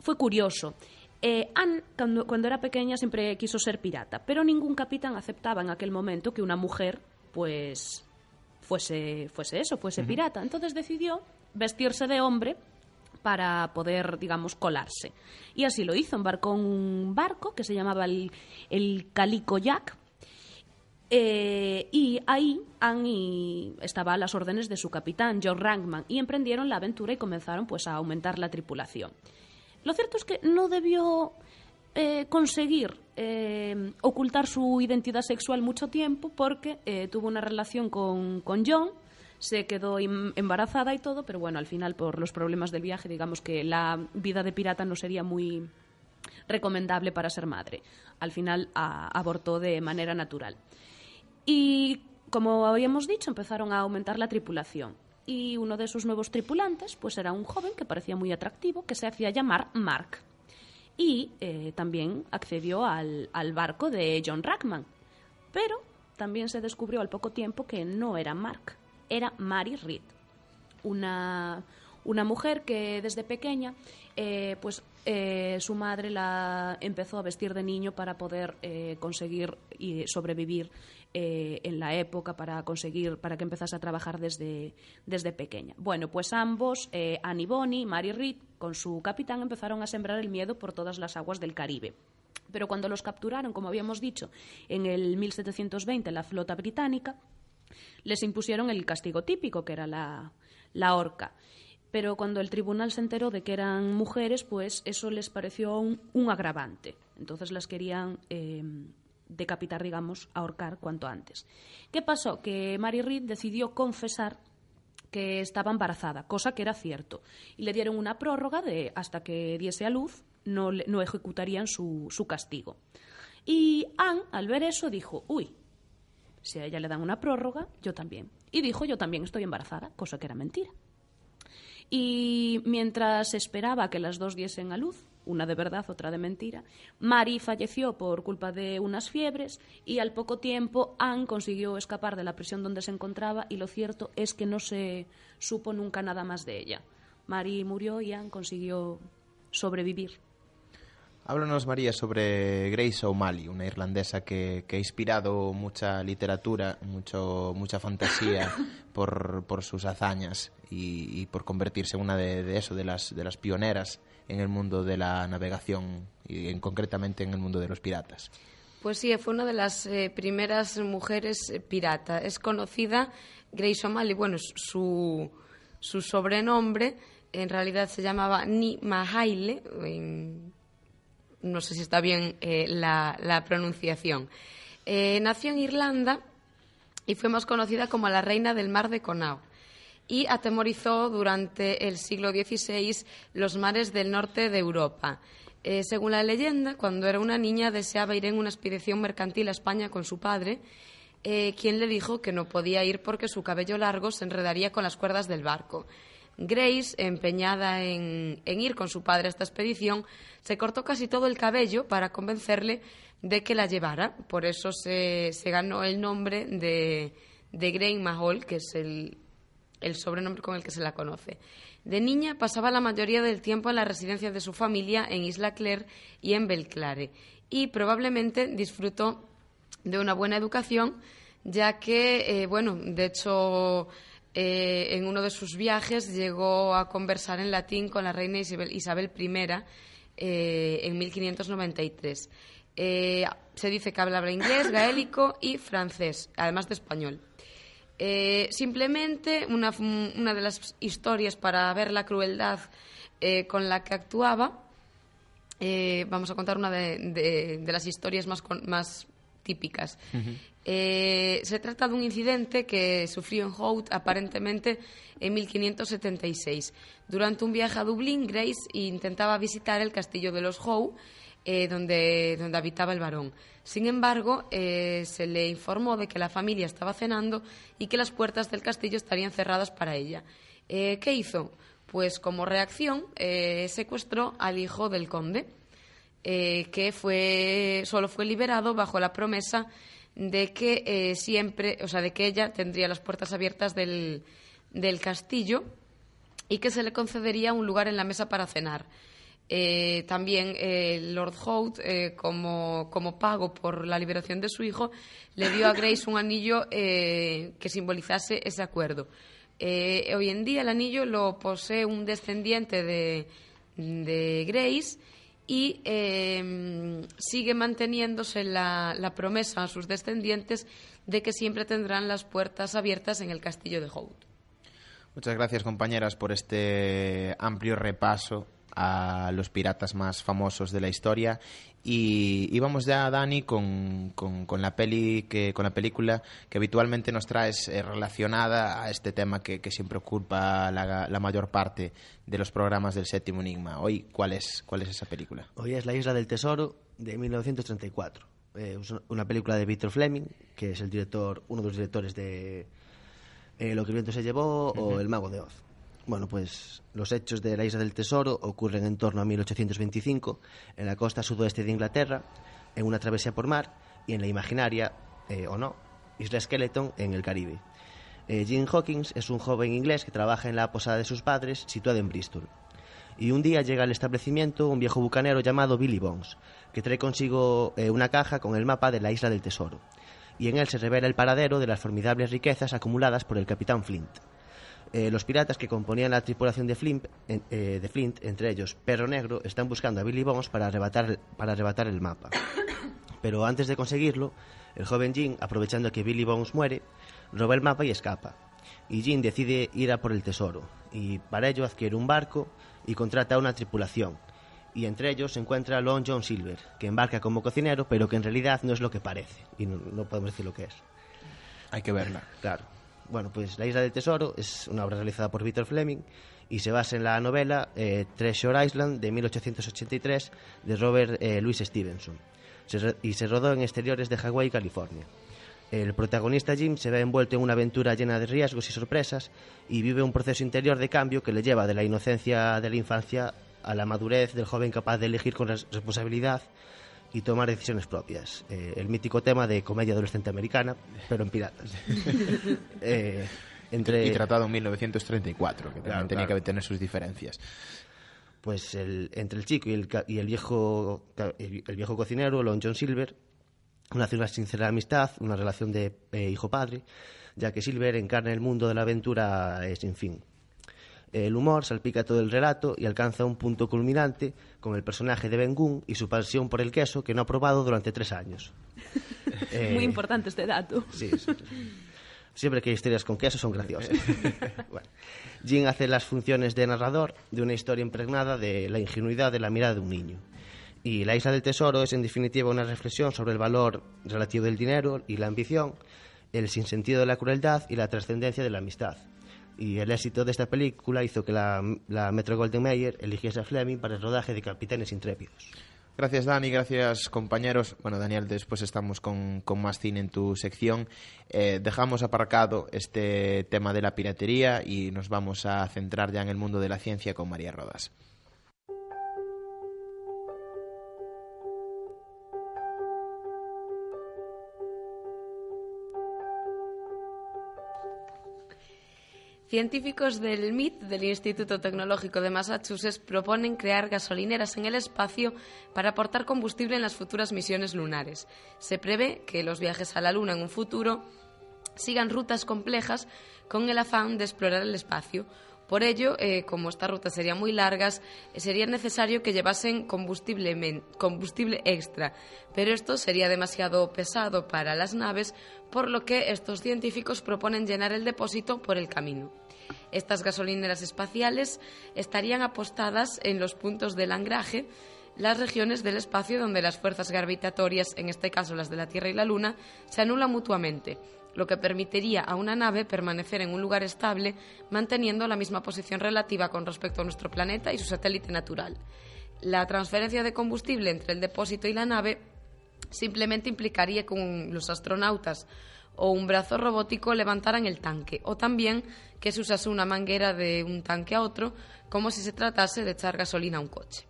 fue curioso. Eh, Anne, cuando, cuando era pequeña, siempre quiso ser pirata, pero ningún capitán aceptaba en aquel momento que una mujer, pues, fuese, fuese eso, fuese pirata. Entonces decidió vestirse de hombre para poder, digamos, colarse. Y así lo hizo, embarcó un barco que se llamaba el, el Calico Jack. Eh, y ahí Anne estaba a las órdenes de su capitán, John Rankman, y emprendieron la aventura y comenzaron pues a aumentar la tripulación. Lo cierto es que no debió eh, conseguir eh, ocultar su identidad sexual mucho tiempo porque tuvo una relación con, con John, se quedó em- embarazada y todo, pero bueno, al final por los problemas del viaje, digamos que la vida de pirata no sería muy recomendable para ser madre. Al final abortó de manera natural. Y como habíamos dicho, empezaron a aumentar la tripulación. y uno de sus nuevos tripulantes pues era un joven que parecía muy atractivo que se hacía llamar Mark. Y eh, también accedió al, al barco de John Rackman. Pero también se descubrió al poco tiempo que no era Mark, era Mary Reed, una, una mujer que desde pequeña eh, pues eh, su madre la empezó a vestir de niño para poder eh, conseguir y sobrevivir en la época para conseguir para que empezase a trabajar desde, desde pequeña. Bueno, pues ambos, Annie Bonny, Mary Reed, con su capitán empezaron a sembrar el miedo por todas las aguas del Caribe. Pero cuando los capturaron, como habíamos dicho, en el 1720 la flota británica, les impusieron el castigo típico, que era la, la horca. Pero cuando el tribunal se enteró de que eran mujeres, pues eso les pareció un, agravante. Entonces las querían eh, decapitar, digamos, ahorcar cuanto antes. ¿Qué pasó? Que Mary Reed decidió confesar que estaba embarazada, cosa que era cierto. Y le dieron una prórroga de hasta que diese a luz, no, no ejecutarían su, su castigo. Y Anne, al ver eso, dijo, uy, si a ella le dan una prórroga, yo también. Y dijo, yo también estoy embarazada, cosa que era mentira. Y mientras esperaba que las dos diesen a luz, una de verdad, otra de mentira, Mary falleció por culpa de unas fiebres y al poco tiempo Anne consiguió escapar de la prisión donde se encontraba y lo cierto es que no se supo nunca nada más de ella. Mary murió y Anne consiguió sobrevivir. Háblanos, María, sobre Grace O'Malley, una irlandesa que, que ha inspirado mucha literatura, mucho, mucha fantasía por, por sus hazañas y, y por convertirse en una de, de eso, de las, de las pioneras en el mundo de la navegación y en, concretamente en el mundo de los piratas. Pues sí, fue una de las eh, primeras mujeres eh, pirata. Es conocida Grace O'Malley, bueno, su, su sobrenombre en realidad se llamaba Ni Mahaile, en- no sé si está bien eh, la, pronunciación. Eh, nació en Irlanda y fue más conocida como la reina del mar de Conao y atemorizó durante el siglo XVI los mares del norte de Europa. Eh, según la leyenda, cuando era una niña deseaba ir en una expedición mercantil a España con su padre, quien le dijo que no podía ir porque su cabello largo se enredaría con las cuerdas del barco. Grace, empeñada en, en ir con su padre a esta expedición, se cortó casi todo el cabello para convencerle de que la llevara. Por eso se, ganó el nombre de, de Grain Mahol, que es el, sobrenombre con el que se la conoce. De niña pasaba la mayoría del tiempo en la residencia de su familia en Isla Clare y en Belclare y probablemente disfrutó de una buena educación ya que, eh, bueno, de hecho, eh, en uno de sus viajes llegó a conversar en latín con la reina Isabel, Isabel I eh, en 1593. Eh, se dice que hablaba inglés, gaélico y francés, además de español. Eh, simplemente una, una de las historias para ver la crueldad con la que actuaba. vamos a contar una de, de- de las historias más, con- más típicas. Eh, se trata de un incidente que sufrió en Hout aparentemente en 1576. Durante un viaje a Dublín, Grace intentaba visitar el castillo de los Howe, eh, donde, donde habitaba el varón. Sin embargo, eh, se le informó de que la familia estaba cenando y que las puertas del castillo estarían cerradas para ella. Eh, ¿Qué hizo? Pues como reacción eh, secuestró al hijo del conde, eh, que fue, solo fue liberado bajo la promesa de que eh, siempre, o sea, de que ella tendría las puertas abiertas del, del castillo y que se le concedería un lugar en la mesa para cenar. Eh, también Lord Holt, como, como pago por la liberación de su hijo, le dio a Grace un anillo que simbolizase ese acuerdo. Hoy en día el anillo lo posee un descendiente de, de Grace y eh, sigue manteniéndose la, promesa a sus descendientes de que siempre tendrán las puertas abiertas en el castillo de Holt. Muchas gracias, compañeras, por este amplio repaso a los piratas más famosos de la historia. Y, y vamos ya, Dani, con, con, con la peli que, con la película que habitualmente nos traes eh, relacionada a este tema que, que siempre ocupa la, la mayor parte de los programas del séptimo enigma. Hoy, ¿cuál es, cuál es esa película? Hoy es La Isla del Tesoro de 1934. Eh, una película de Victor Fleming, que es el director, uno de los directores de, eh, Lo que el viento se llevó o El mago de Oz. Bueno, pues los hechos de la Isla del Tesoro ocurren en torno a 1825 en la costa sudoeste de Inglaterra, en una travesía por mar y en la imaginaria, eh, o no, Isla Skeleton en el Caribe. Eh, Jim Hawkins es un joven inglés que trabaja en la posada de sus padres, situada en Bristol. Y un día llega al establecimiento un viejo bucanero llamado Billy Bones, que trae consigo eh, una caja con el mapa de la Isla del Tesoro. Y en él se revela el paradero de las formidables riquezas acumuladas por el capitán Flint. Eh, los piratas que componían la tripulación de Flint, en- eh, de Flint, entre ellos Perro Negro, están buscando a Billy Bones para arrebatar, para arrebatar el mapa. Pero antes de conseguirlo, el joven Jim, aprovechando que Billy Bones muere, roba el mapa y escapa. Y Jim decide ir a por el tesoro, y para ello adquiere un barco y contrata una tripulación. Y entre ellos se encuentra Long John Silver, que embarca como cocinero, pero que en realidad no es lo que parece, y no, no podemos decir lo que es. Hay que verla. Claro. Bueno, pues La Isla del Tesoro es una obra realizada por Victor Fleming y se basa en la novela eh, Treasure Island de 1883 de Robert eh, Louis Stevenson y se rodó en exteriores de Hawái, California. El protagonista Jim se ve envuelto en una aventura llena de riesgos y sorpresas y vive un proceso interior de cambio que le lleva de la inocencia de la infancia a la madurez del joven capaz de elegir con res- responsabilidad y tomar decisiones propias. Eh, el mítico tema de comedia adolescente americana, pero en piratas. Eh, entre, Y tratado en 1934, que también Claro, tenía claro. que tener sus diferencias. pues el- entre el chico y el, ca- y el viejo el, el viejo cocinero, Lon John Silver, nace una sincera amistad, una relación de eh, hijo-padre, ya que Silver encarna el mundo de la aventura eh, sin fin. El humor salpica todo el relato y alcanza un punto culminante con el personaje de Ben Gunn y su pasión por el queso que no ha probado durante tres años. Eh, Muy importante este dato. Sí, sí. Siempre que hay historias con queso son graciosas. Bueno, Jim hace las funciones de narrador de una historia impregnada de la ingenuidad de la mirada de un niño. Y La Isla del Tesoro es en definitiva una reflexión sobre el valor relativo del dinero y la ambición, el sinsentido de la crueldad y la trascendencia de la amistad. Y el éxito de esta película hizo que la, Metro Golden Mayer eligiese a Fleming para el rodaje de Capitanes Intrépidos. Gracias Dani, gracias compañeros. Bueno Daniel, después estamos con, con más cine en tu sección. Eh, dejamos aparcado este tema de la piratería y nos vamos a centrar ya en el mundo de la ciencia con María Rodas. Científicos del MIT, del Instituto Tecnológico de Massachusetts, proponen crear gasolineras en el espacio para aportar combustible en las futuras misiones lunares. Se prevé que los viajes a la Luna en un futuro sigan rutas complejas con el afán de explorar el espacio. Por ello, eh, como estas rutas serían muy largas, eh, sería necesario que llevasen combustible, combustible extra, pero esto sería demasiado pesado para las naves, por lo que estos científicos proponen llenar el depósito por el camino. Estas gasolineras espaciales estarían apostadas en los puntos del anclaje, las regiones del espacio donde las fuerzas gravitatorias, en este caso las de la Tierra y la Luna, se anulan mutuamente, lo que permitiría a una nave permanecer en un lugar estable, manteniendo la misma posición relativa con respecto a nuestro planeta y su satélite natural. La transferencia de combustible entre el depósito y la nave simplemente implicaría que los astronautas o un brazo robótico levantaran el tanque, o también que se usase una manguera de un tanque a otro, como si se tratase de echar gasolina a un coche.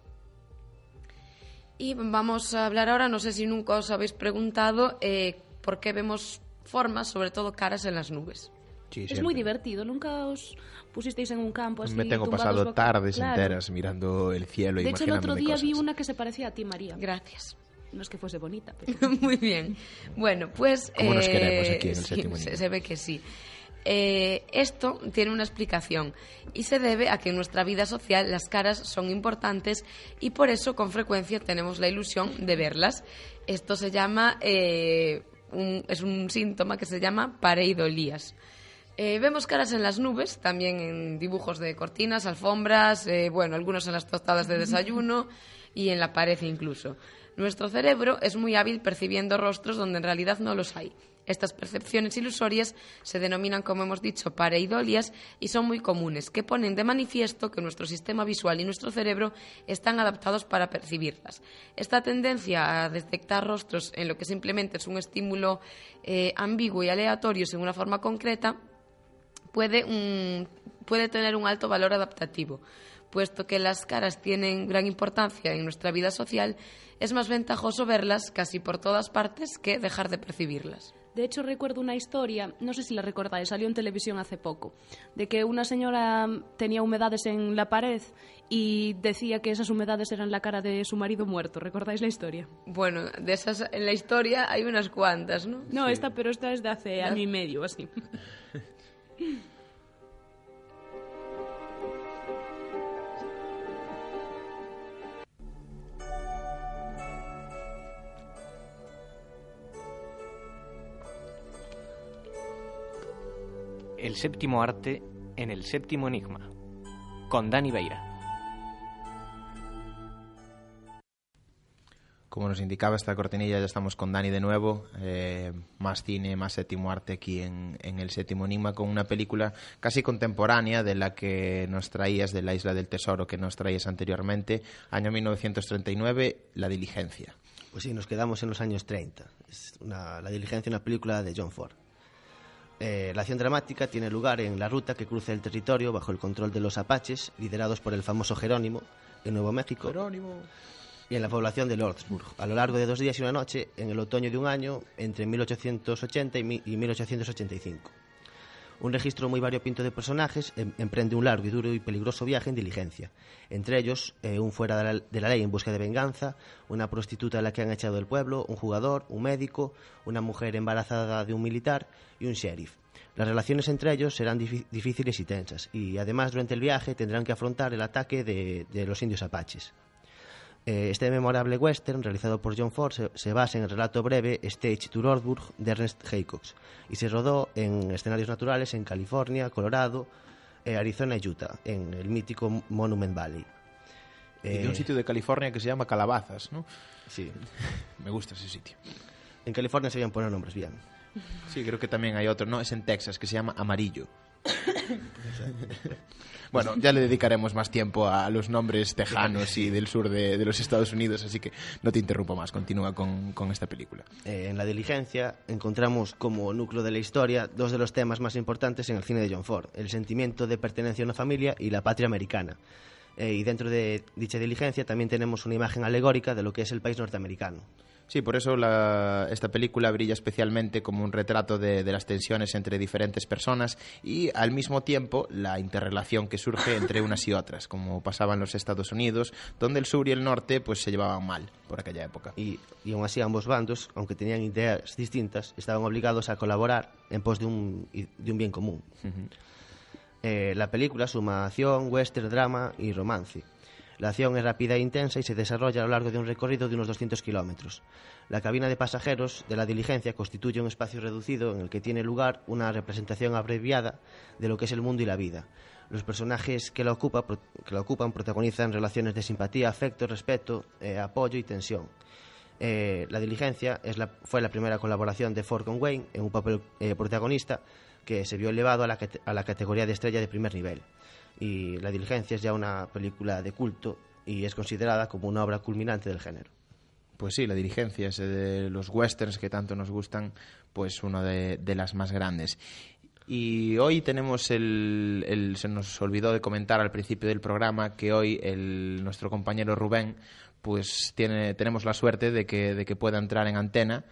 Y vamos a hablar ahora, no sé si nunca os habéis preguntado eh, por qué vemos formas, sobre todo caras en las nubes. Sí, Es muy divertido. Nunca os pusisteis en un campo así Me tengo pasado boca- tardes Claro. enteras mirando el cielo y De hecho, el otro día cosas. vi una que se parecía a ti, María. Gracias. No es que fuese bonita, pero... Muy bien. Bueno, pues... ¿Cómo nos eh, queremos aquí en el sí, séptimo se, se ve que sí. Eh, esto tiene una explicación y se debe a que en nuestra vida social las caras son importantes y por eso con frecuencia tenemos la ilusión de verlas. Esto se llama, eh, un- es un síntoma que se llama pareidolías. Eh, vemos caras en las nubes, también en dibujos de cortinas, alfombras, eh, bueno, algunos en las tostadas de desayuno y en la pared incluso. Nuestro cerebro es muy hábil percibiendo rostros donde en realidad no los hay. Estas percepciones ilusorias se denominan, como hemos dicho, pareidolias y son muy comunes, que ponen de manifiesto que nuestro sistema visual y nuestro cerebro están adaptados para percibirlas. Esta tendencia a detectar rostros en lo que simplemente es un estímulo eh, ambiguo y aleatorio según una forma concreta puede tener un alto valor adaptativo. Puesto que las caras tienen gran importancia en nuestra vida social, es más ventajoso verlas casi por todas partes que dejar de percibirlas. De hecho, recuerdo una historia, no sé si la recordáis, salió en televisión hace poco, de que una señora tenía humedades en la pared y decía que esas humedades eran la cara de su marido muerto. ¿Recordáis la historia? Bueno, de esas en la historia hay unas cuantas, ¿no? No, esta, pero esta es de hace año y medio, así. séptimo arte en el séptimo enigma, con Dani Beira. Como nos indicaba esta cortinilla, ya estamos con Dani de nuevo. Eh, más cine, más séptimo arte aquí en, el séptimo enigma, con una película casi contemporánea de la que nos traías de la Isla del Tesoro, que nos traías anteriormente, año 1939, La Diligencia. Pues sí, nos quedamos en los años 30. Es La Diligencia, una película de John Ford. Eh, la acción dramática tiene lugar en la ruta que cruza el territorio bajo el control de los apaches, liderados por el famoso Jerónimo, en Nuevo México. Y en la población de Lordsburg, a lo largo de dos días y una noche, en el otoño de un año, entre 1880 y 1885. Un registro muy variopinto de personajes em, emprende un largo y duro y peligroso viaje en diligencia. Entre ellos, eh, un fuera de la, ley en busca de venganza, una prostituta a la que han echado del pueblo, un jugador, un médico, una mujer embarazada de un militar y un sheriff. Las relaciones entre ellos serán difíciles y tensas, y además durante el viaje tendrán que afrontar el ataque de los indios apaches. Eh, este memorable western, realizado por John Ford, se, basa en el relato breve Stage to Nordburg de Ernest Haycox y se rodó en escenarios naturales en California, Colorado, eh, Arizona y Utah, en el mítico Monument Valley. y de un eh, sitio de California que se llama Calabazas, ¿no? Sí. Me gusta ese sitio. En California se habían poner nombres bien. Sí, creo que también hay otro, ¿no? Es en Texas, que se llama Amarillo. Bueno, ya le dedicaremos más tiempo a los nombres tejanos y del sur de, los Estados Unidos, así que no te interrumpo más, continúa con, esta película. Eh, en La Diligencia encontramos como núcleo de la historia dos de los temas más importantes en el cine de John Ford, el sentimiento de pertenencia a una familia y la patria americana. Eh, y dentro de dicha diligencia también tenemos una imagen alegórica de lo que es el país norteamericano. Sí, por eso esta película brilla especialmente como un retrato de, las tensiones entre diferentes personas y al mismo tiempo la interrelación que surge entre unas y otras, como pasaba en los Estados Unidos, donde el sur y el norte pues se llevaban mal por aquella época. Y, y aún así ambos bandos, aunque tenían ideas distintas, estaban obligados a colaborar en pos de un, de un bien común. Eh, la película suma acción, western, drama y romance la acción es rápida e intensa y se desarrolla a lo largo de un recorrido de unos 200 kilómetros. La cabina de pasajeros de la diligencia constituye un espacio reducido en el que tiene lugar una representación abreviada de lo que es el mundo y la vida. Los personajes que la, ocupan protagonizan relaciones de simpatía, afecto, respeto, eh, apoyo y tensión. Eh, la diligencia fue la primera colaboración de Ford con Wayne en un papel eh, protagonista que se vio elevado a la categoría de estrella de primer nivel y La diligencia es ya una película de culto y es considerada como una obra culminante del género. Pues sí, La diligencia es de los westerns que tanto nos gustan, pues una de, las más grandes. Y hoy tenemos el, Se nos olvidó de comentar al principio del programa que hoy el, nuestro compañero Rubén, pues tiene, tenemos la suerte de que, de que pueda entrar en antena.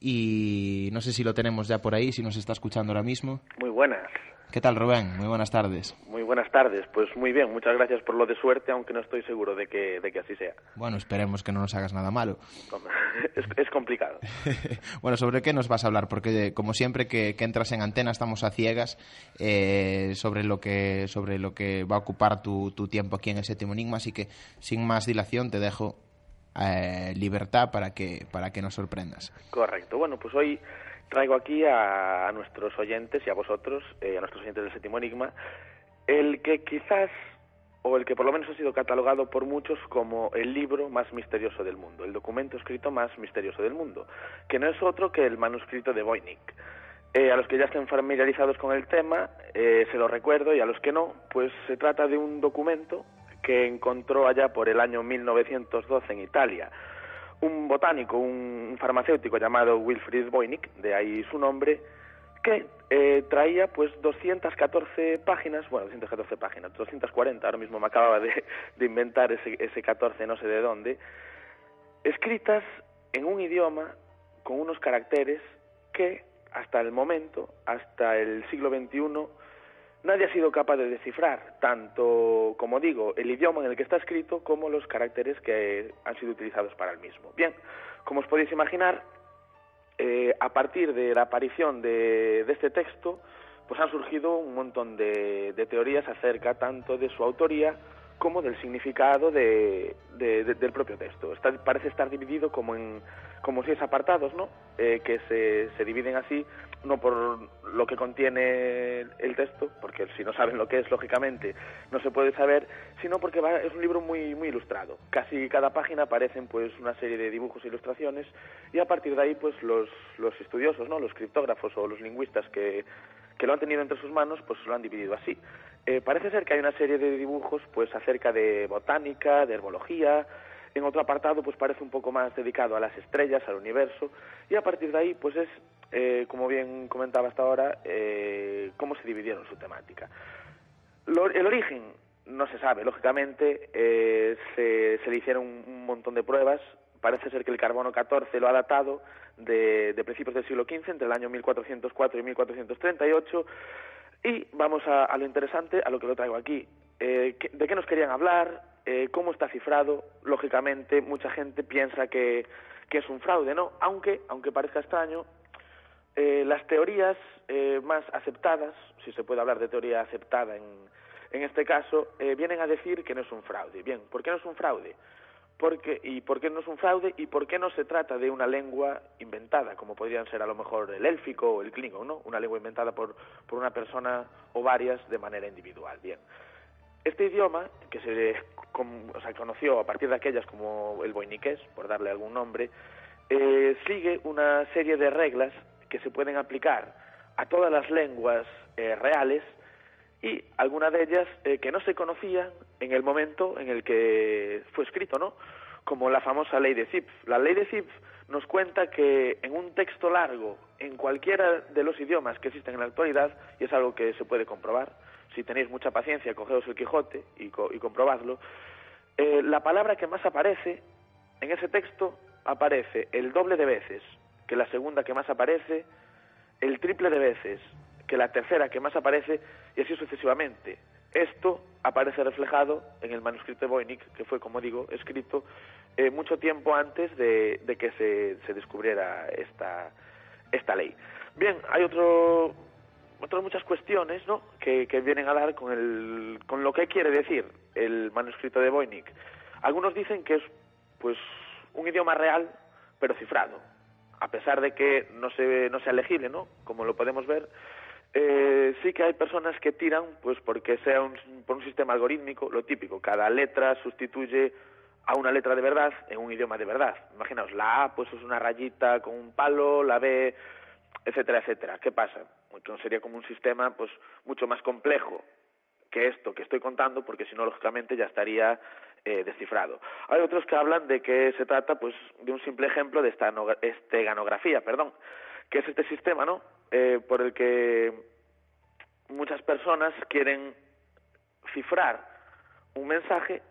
Y no sé si lo tenemos ya por ahí, si nos está escuchando ahora mismo. Muy buenas. ¿Qué tal, Rubén? Muy buenas tardes. Muy buenas tardes. Pues muy bien, muchas gracias por lo de suerte, aunque no estoy seguro de que, de que así sea. Bueno, esperemos que no nos hagas nada malo. Es, complicado. bueno, ¿sobre qué nos vas a hablar? Porque, como siempre que, entras en antena, estamos a ciegas eh, sobre, lo que, sobre lo que va a ocupar tu, tu tiempo aquí en el séptimo enigma, así que sin más dilación te dejo eh, libertad para que, para que nos sorprendas. Correcto. Bueno, pues hoy traigo aquí a, nuestros oyentes y a vosotros, eh, a nuestros oyentes del séptimo enigma, el que quizás, o el que por lo menos ha sido catalogado por muchos como el libro más misterioso del mundo, el documento escrito más misterioso del mundo, que no es otro que el manuscrito de Voynich. Eh, a los que ya estén familiarizados con el tema, eh, se lo recuerdo, y a los que no, pues se trata de un documento que encontró allá por el año 1912 en Italia un botánico, un farmacéutico llamado Wilfried Voynich, de ahí su nombre, que eh, traía pues 214 páginas, bueno, 214 páginas, 240, ahora mismo me acababa de, inventar ese, ese 14 no sé de dónde, escritas en un idioma con unos caracteres que hasta el momento, hasta el siglo XXI, nadie ha sido capaz de descifrar, tanto, como digo, el idioma en el que está escrito como los caracteres que han sido utilizados para el mismo. Bien, como os podéis imaginar, eh, a partir de la aparición de, de, este texto, pues han surgido un montón de, teorías acerca tanto de su autoría como del significado de, del propio texto. Está, parece estar dividido como en como seis apartados, ¿no? Eh, que se, se dividen así, no por lo que contiene el texto, porque si no saben lo que es, lógicamente, no se puede saber, sino porque va, es un libro muy, muy ilustrado. Casi cada página aparecen pues una serie de dibujos e ilustraciones y a partir de ahí pues los, los estudiosos, ¿no? Los criptógrafos o los lingüistas que, que lo han tenido entre sus manos, pues lo han dividido así. Eh, parece ser que hay una serie de dibujos pues acerca de botánica, de herbología, en otro apartado pues parece un poco más dedicado a las estrellas, al universo, y a partir de ahí pues es, eh, como bien comentaba hasta ahora, eh, cómo se dividieron su temática. El origen no se sabe, lógicamente, eh, se, se, le hicieron un montón de pruebas, parece ser que el carbono 14 lo ha datado de, de principios del siglo XV, entre el año 1404 y 1438, y vamos a, a lo interesante, a lo que lo traigo aquí. Eh, ¿De qué nos querían hablar? Eh, ¿Cómo está cifrado? Lógicamente, mucha gente piensa que, es un fraude, ¿no? Aunque, aunque parezca extraño, eh, las teorías eh, más aceptadas, si se puede hablar de teoría aceptada en, en este caso, eh, vienen a decir que no es un fraude. Bien, ¿por qué no es un fraude? ¿Y por qué no es un fraude? ¿Y por qué no se trata de una lengua inventada, como podrían ser a lo mejor el élfico o el klingon, ¿no? Una lengua inventada por, por una persona o varias de manera individual. Bien. Este idioma, que se con, o sea, conoció a partir de aquellas como el boiniqués, por darle algún nombre, eh, sigue una serie de reglas que se pueden aplicar a todas las lenguas eh, reales y algunas de ellas eh, que no se conocían en el momento en el que fue escrito, ¿no? Como la famosa ley de Zipf. La ley de Zipf nos cuenta que en un texto largo, en cualquiera de los idiomas que existen en la actualidad, y es algo que se puede comprobar, si tenéis mucha paciencia, cogeos el Quijote y, co y comprobadlo, eh, la palabra que más aparece en ese texto aparece el doble de veces que la segunda que más aparece, el triple de veces que la tercera que más aparece y así sucesivamente. Esto aparece reflejado en el manuscrito de Voynich, que fue, como digo, escrito eh, mucho tiempo antes de, de que se, se, descubriera esta, esta ley. Bien, hay otro otras muchas cuestiones ¿no? que, vienen a dar con, el, con lo que quiere decir el manuscrito de Voynich. Algunos dicen que es pues un idioma real, pero cifrado, a pesar de que no, se, no sea legible, ¿no? como lo podemos ver. Eh, sí que hay personas que tiran pues porque sea un, por un sistema algorítmico, lo típico, cada letra sustituye a una letra de verdad en un idioma de verdad. Imaginaos, la A pues es una rayita con un palo, la B etcétera, etcétera. ¿Qué pasa? Entonces sería como un sistema pues mucho más complejo que esto que estoy contando, porque si no, lógicamente ya estaría eh, descifrado. Hay otros que hablan de que se trata pues de un simple ejemplo de esta esteganografía, perdón, que es este sistema, ¿no? Eh, por el que muchas personas quieren cifrar un mensaje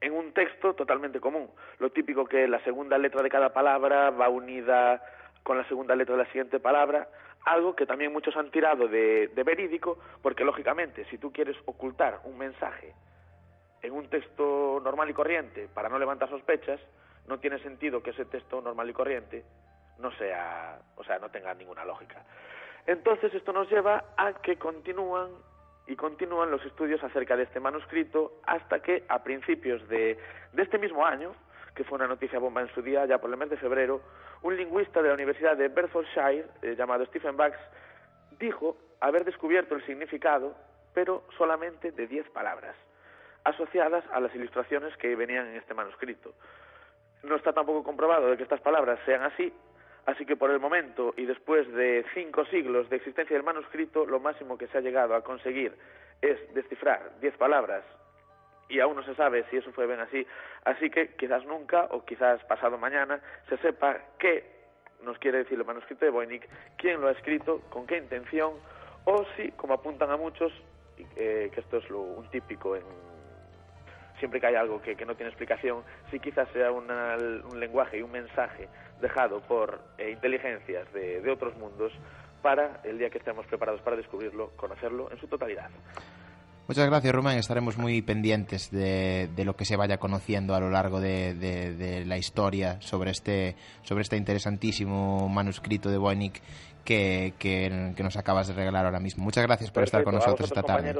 en un texto totalmente común. Lo típico que la segunda letra de cada palabra va unida con la segunda letra de la siguiente palabra, algo que también muchos han tirado de, de verídico, porque lógicamente si tú quieres ocultar un mensaje en un texto normal y corriente para no levantar sospechas, no tiene sentido que ese texto normal y corriente no sea, o sea, no tenga ninguna lógica. Entonces esto nos lleva a que continúan y continúan los estudios acerca de este manuscrito hasta que a principios de, de este mismo año, que fue una noticia bomba en su día, ya por el mes de febrero, un lingüista de la Universidad de Bedfordshire, eh, llamado Stephen Bax, dijo haber descubierto el significado, pero solamente de diez palabras, asociadas a las ilustraciones que venían en este manuscrito. No está tampoco comprobado de que estas palabras sean así, así que por el momento y después de cinco siglos de existencia del manuscrito, lo máximo que se ha llegado a conseguir es descifrar diez palabras y aún no se sabe si eso fue bien así. Así que quizás nunca o quizás pasado mañana se sepa qué nos quiere decir el manuscrito de Voynich, quién lo ha escrito, con qué intención, o si, como apuntan a muchos, eh, que esto es lo, un típico en siempre que hay algo que, que no tiene explicación, si quizás sea una, un lenguaje y un mensaje dejado por eh, inteligencias de, de otros mundos para el día que estemos preparados para descubrirlo, conocerlo en su totalidad. Muchas gracias, Rubén. Estaremos muy pendientes de, de, lo que se vaya conociendo a lo largo de, de, de, la historia sobre este, sobre este interesantísimo manuscrito de Voynich que, que, que, nos acabas de regalar ahora mismo. Muchas gracias por Perfecto. estar con nosotros esta tarde.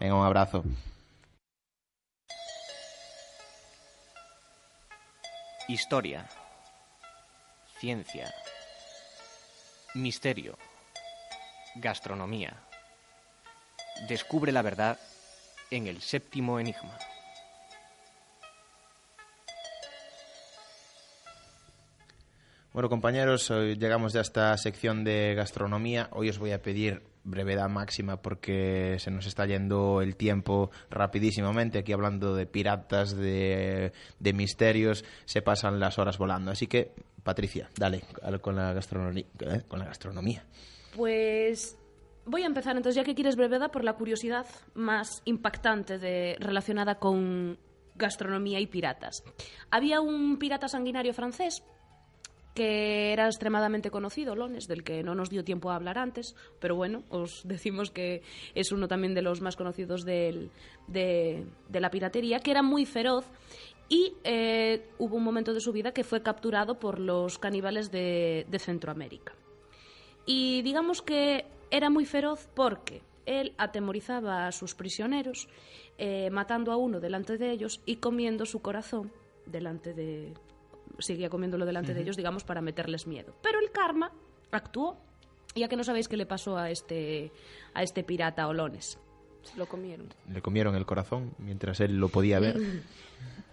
Venga, un abrazo. Historia. Ciencia. Misterio. Gastronomía. Descubre la verdad en el séptimo enigma. Bueno, compañeros, hoy llegamos ya a esta sección de gastronomía. Hoy os voy a pedir brevedad máxima porque se nos está yendo el tiempo rapidísimamente. Aquí hablando de piratas, de, de misterios, se pasan las horas volando. Así que, Patricia, dale con la, gastronomía, ¿eh? con la gastronomía. Pues voy a empezar entonces, ya que quieres brevedad, por la curiosidad más impactante de, relacionada con gastronomía y piratas. Había un pirata sanguinario francés que era extremadamente conocido, Lones, del que no nos dio tiempo a hablar antes, pero bueno, os decimos que es uno también de los más conocidos de, la piratería, que era muy feroz y eh, hubo un momento de su vida que fue capturado por los caníbales de Centroamérica. Y digamos que era muy feroz porque él atemorizaba a sus prisioneros, eh, matando a uno delante de ellos y comiendo su corazón delante de, seguía comiéndolo delante uh -huh. de ellos, digamos, para meterles miedo. Pero el karma actuó. Ya que no sabéis qué le pasó a este, a este pirata Olones. Se lo comieron. Le comieron el corazón mientras él lo podía ver.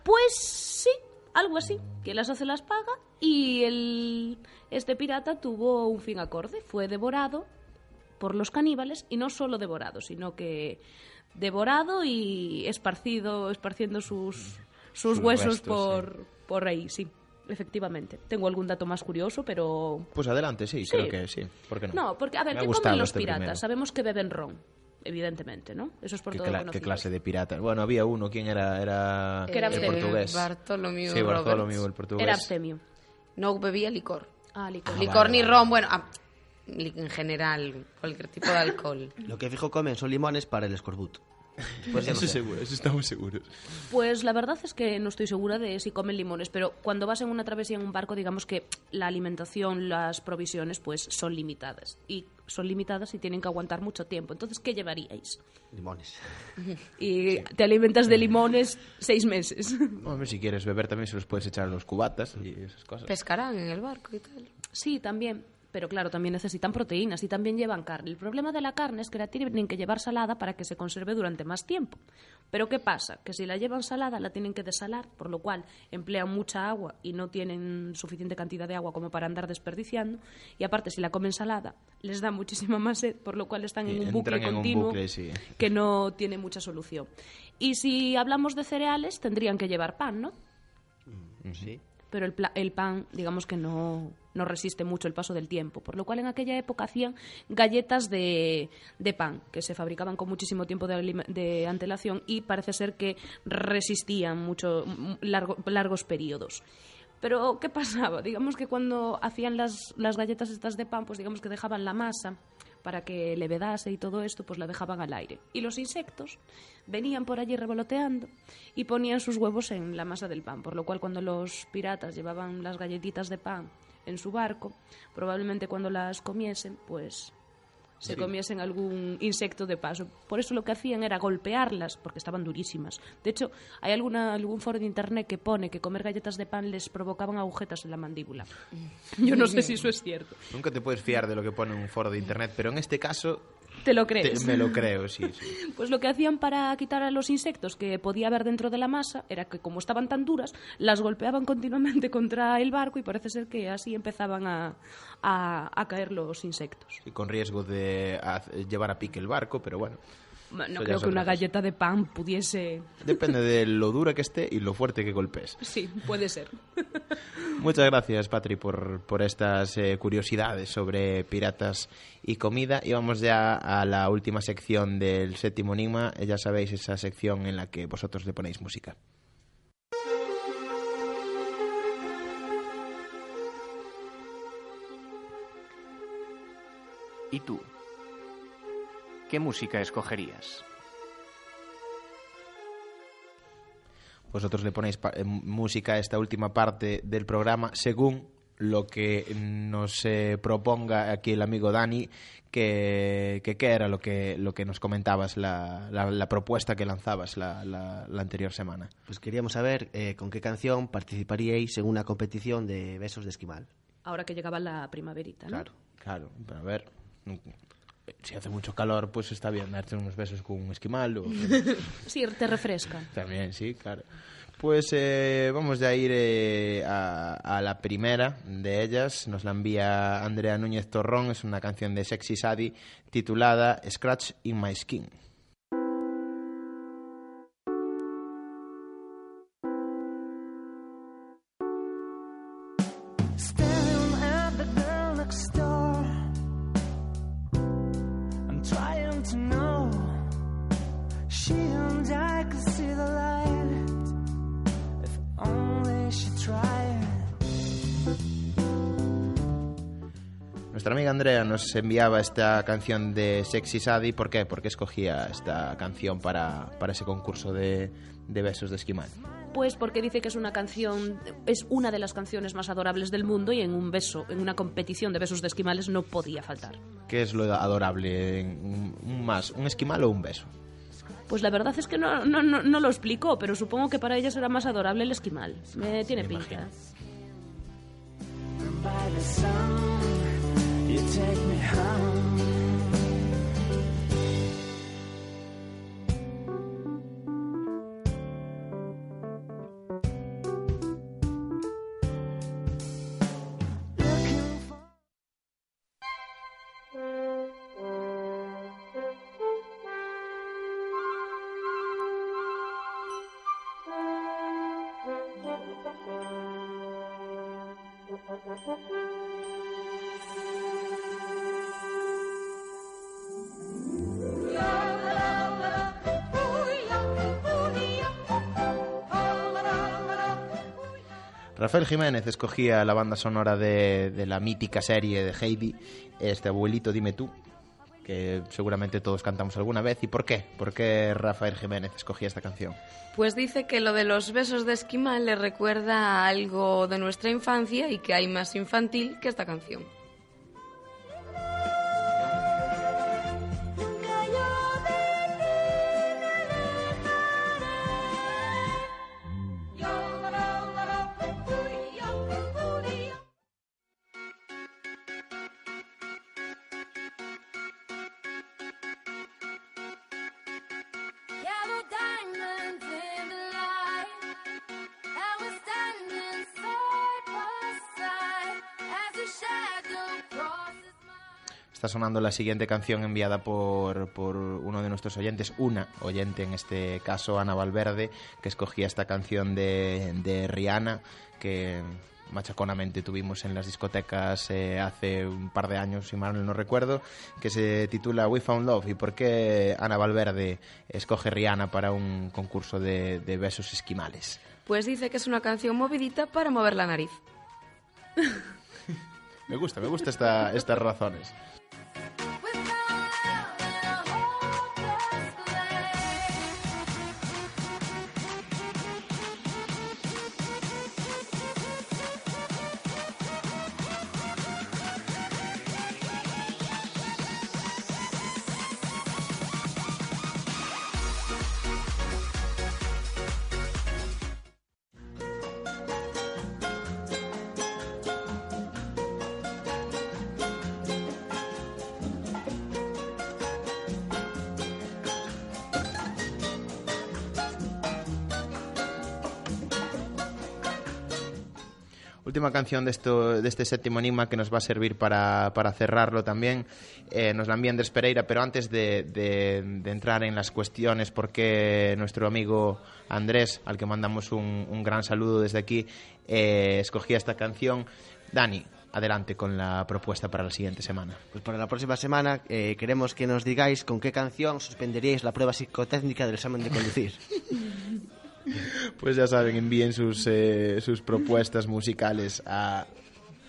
Pues sí, algo así. Que las hace las paga y el, este pirata tuvo un fin acorde. Fue devorado por los caníbales y no solo devorado, sino que devorado y esparcido, esparciendo sus, sus, sus huesos restos, por, sí. por ahí, sí efectivamente. Tengo algún dato más curioso, pero... Pues adelante, sí, sí. creo que sí. ¿Por qué no? No, porque, a ver, Me ¿qué comen los este piratas? primero. Sabemos que beben ron, evidentemente, ¿no? Eso es por ¿Qué, todo cla. ¿Qué clase de pirata? Bueno, había uno, ¿quién era? Era, Que era el portugués. Bartolomeu Sí, Bartolomeu, el portugués. Era abstemio. No bebía licor. Ah, licor. licor vale, ni vale. ron, bueno, ah, en general, cualquier tipo de alcohol. Lo que fijo comen son limones para el escorbut. Pues eso seguro, eso estamos seguros. Pues la verdad es que no estoy segura de si comen limones, pero cuando vas en una travesía en un barco, digamos que la alimentación, las provisiones, pues son limitadas. Y son limitadas y tienen que aguantar mucho tiempo. Entonces, ¿qué llevaríais? Limones. Y te alimentas de limones seis meses. Hombre, si quieres beber también se los puedes echar a los cubatas y esas cosas. Pescarán en el barco y tal. Sí, también. Pero claro, también necesitan proteínas y también llevan carne. El problema de la carne es que la tienen que llevar salada para que se conserve durante más tiempo. Pero ¿qué pasa? Que si la llevan salada la tienen que desalar, por lo cual emplean mucha agua y no tienen suficiente cantidad de agua como para andar desperdiciando. Y aparte, si la comen salada, les da muchísima más sed, por lo cual están en un bucle un continuo bucle, sí. que no tiene mucha solución. Y si hablamos de cereales, tendrían que llevar pan, ¿no? Sí. Pero el, pla- el pan, digamos que no, no resiste mucho el paso del tiempo, por lo cual en aquella época hacían galletas de, de pan, que se fabricaban con muchísimo tiempo de, de antelación y parece ser que resistían mucho, largo- largos periodos. Pero, ¿qué pasaba? Digamos que cuando hacían las, las galletas estas de pan, pues digamos que dejaban la masa para que levedase y todo esto, pues la dejaban al aire. Y los insectos venían por allí revoloteando y ponían sus huevos en la masa del pan, por lo cual cuando los piratas llevaban las galletitas de pan en su barco, probablemente cuando las comiesen, pues se Sí. comiesen algún insecto de paso. Por eso lo que hacían era golpearlas, porque estaban durísimas. De hecho, hay alguna, algún foro de internet que pone que comer galletas de pan les provocaban agujetas en la mandíbula. Yo no sé si eso es cierto. Nunca te puedes fiar de lo que pone un foro de internet, pero en este caso ¿Te lo te- crees? me lo creo, sí, sí. Pues lo que hacían para quitar a los insectos que podía haber dentro de la masa era que como estaban tan duras, las golpeaban continuamente contra el barco y parece ser que así empezaban a, a- a caer los insectos. Y con riesgo de llevar a pique el barco, pero bueno. No creo que una galleta de pan pudiese... Depende de lo dura que esté y lo fuerte que golpes. Sí, puede ser. Muchas gracias, Patri, por, por estas eh, curiosidades sobre piratas y comida. Y vamos ya a la última sección del séptimo enigma. Ya sabéis, esa sección en la que vosotros le ponéis música. ¿Y tú? ¿Qué música escogerías? Vosotros le ponéis eh, música a esta última parte del programa según lo que nos eh, proponga aquí el amigo Dani, que, que qué era lo que, lo que nos comentabas, la, la- la propuesta que lanzabas la, la- la anterior semana. Pues queríamos saber eh, con qué canción participaríais en una competición de besos de esquimal. Ahora que llegaba la primaverita, ¿no? Claro. Claro, pero a ver, si hace mucho calor, pues está bien darte unos besos con un esquimal. O... sí, te refresca. También, sí, claro. Pues eh, vamos ya a ir eh, a, a, la primera de ellas. Nos la envía Andrea Núñez Torrón. Es una canción de Sexy Sadie titulada Scratch in My Skin. Nos enviaba esta canción de Sexy Sadie. ¿Por qué? Porque escogía esta canción para, para ese concurso de, de besos de esquimal. Pues porque dice que es una canción, es una de las canciones más adorables del mundo y en un beso, en una competición de besos de esquimales no podía faltar. ¿Qué es lo adorable? ¿Un, un más, un esquimal o un beso? Pues la verdad es que no, no, no, no lo explicó, pero supongo que para ella será más adorable el esquimal. Me tiene Me pinta. imagino. You take me home. Rafael Jiménez escogía la banda sonora de, la mítica serie de Heidi, este abuelito dime tú, que seguramente todos cantamos alguna vez. ¿Y por qué? ¿Por qué Rafael Jiménez escogía esta canción? Pues dice que lo de los besos de esquimal le recuerda algo de nuestra infancia y que hay más infantil que esta canción. Sonando la siguiente canción enviada por, por uno de nuestros oyentes, una oyente en este caso, Ana Valverde, que escogía esta canción de, de Rihanna, que machaconamente tuvimos en las discotecas eh, hace un par de años, si mal no recuerdo, que se titula We Found Love. ¿Y por qué Ana Valverde escoge Rihanna para un concurso de, de besos esquimales? Pues dice que es una canción movidita para mover la nariz. Me gusta, me gusta esta, estas razones. Última canción de, esto, de este séptimo enigma que nos va a servir para, para cerrarlo también. Eh, nos la envía Andrés Pereira, pero antes de, de- de entrar en las cuestiones, porque nuestro amigo Andrés, al que mandamos un, un gran saludo desde aquí, eh, escogía esta canción. Dani, adelante con la propuesta para la siguiente semana. Pues para la próxima semana eh, queremos que nos digáis con qué canción suspenderíais la prueba psicotécnica del examen de conducir. Pues ya saben, envíen sus, eh, sus propuestas musicales a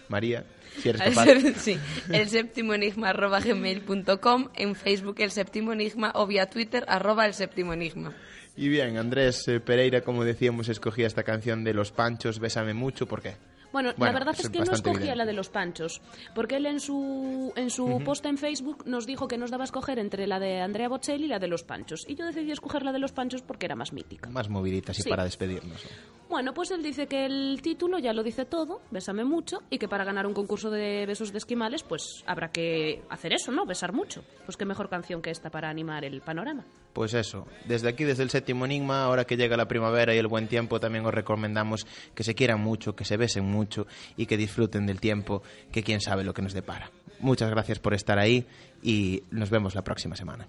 María, si eres capaz. sí, el séptimo enigma arroba gmail.com, en Facebook el séptimo enigma o vía Twitter arroba el séptimo enigma. Y bien, Andrés eh, Pereira, como decíamos, escogía esta canción de Los Panchos, Bésame mucho, ¿por qué? Bueno, Bueno, la verdad es es que no escogía evidente. la de los panchos, porque él en su, en su post en Facebook nos dijo que nos daba a escoger entre la de Andrea Bocelli y la de los panchos. Y yo decidí escoger la de los panchos porque era más mítica. Más moviditas y Sí. para despedirnos. Bueno, pues él dice que el título ya lo dice todo, Bésame mucho, y que para ganar un concurso de besos de esquimales, pues habrá que hacer eso, ¿no? Besar mucho. Pues qué mejor canción que esta para animar el panorama. Pues eso, desde aquí, desde el séptimo enigma, ahora que llega la primavera y el buen tiempo, también os recomendamos que se quieran mucho, que se besen mucho y que disfruten del tiempo, que quién sabe lo que nos depara. Muchas gracias por estar ahí y nos vemos la próxima semana.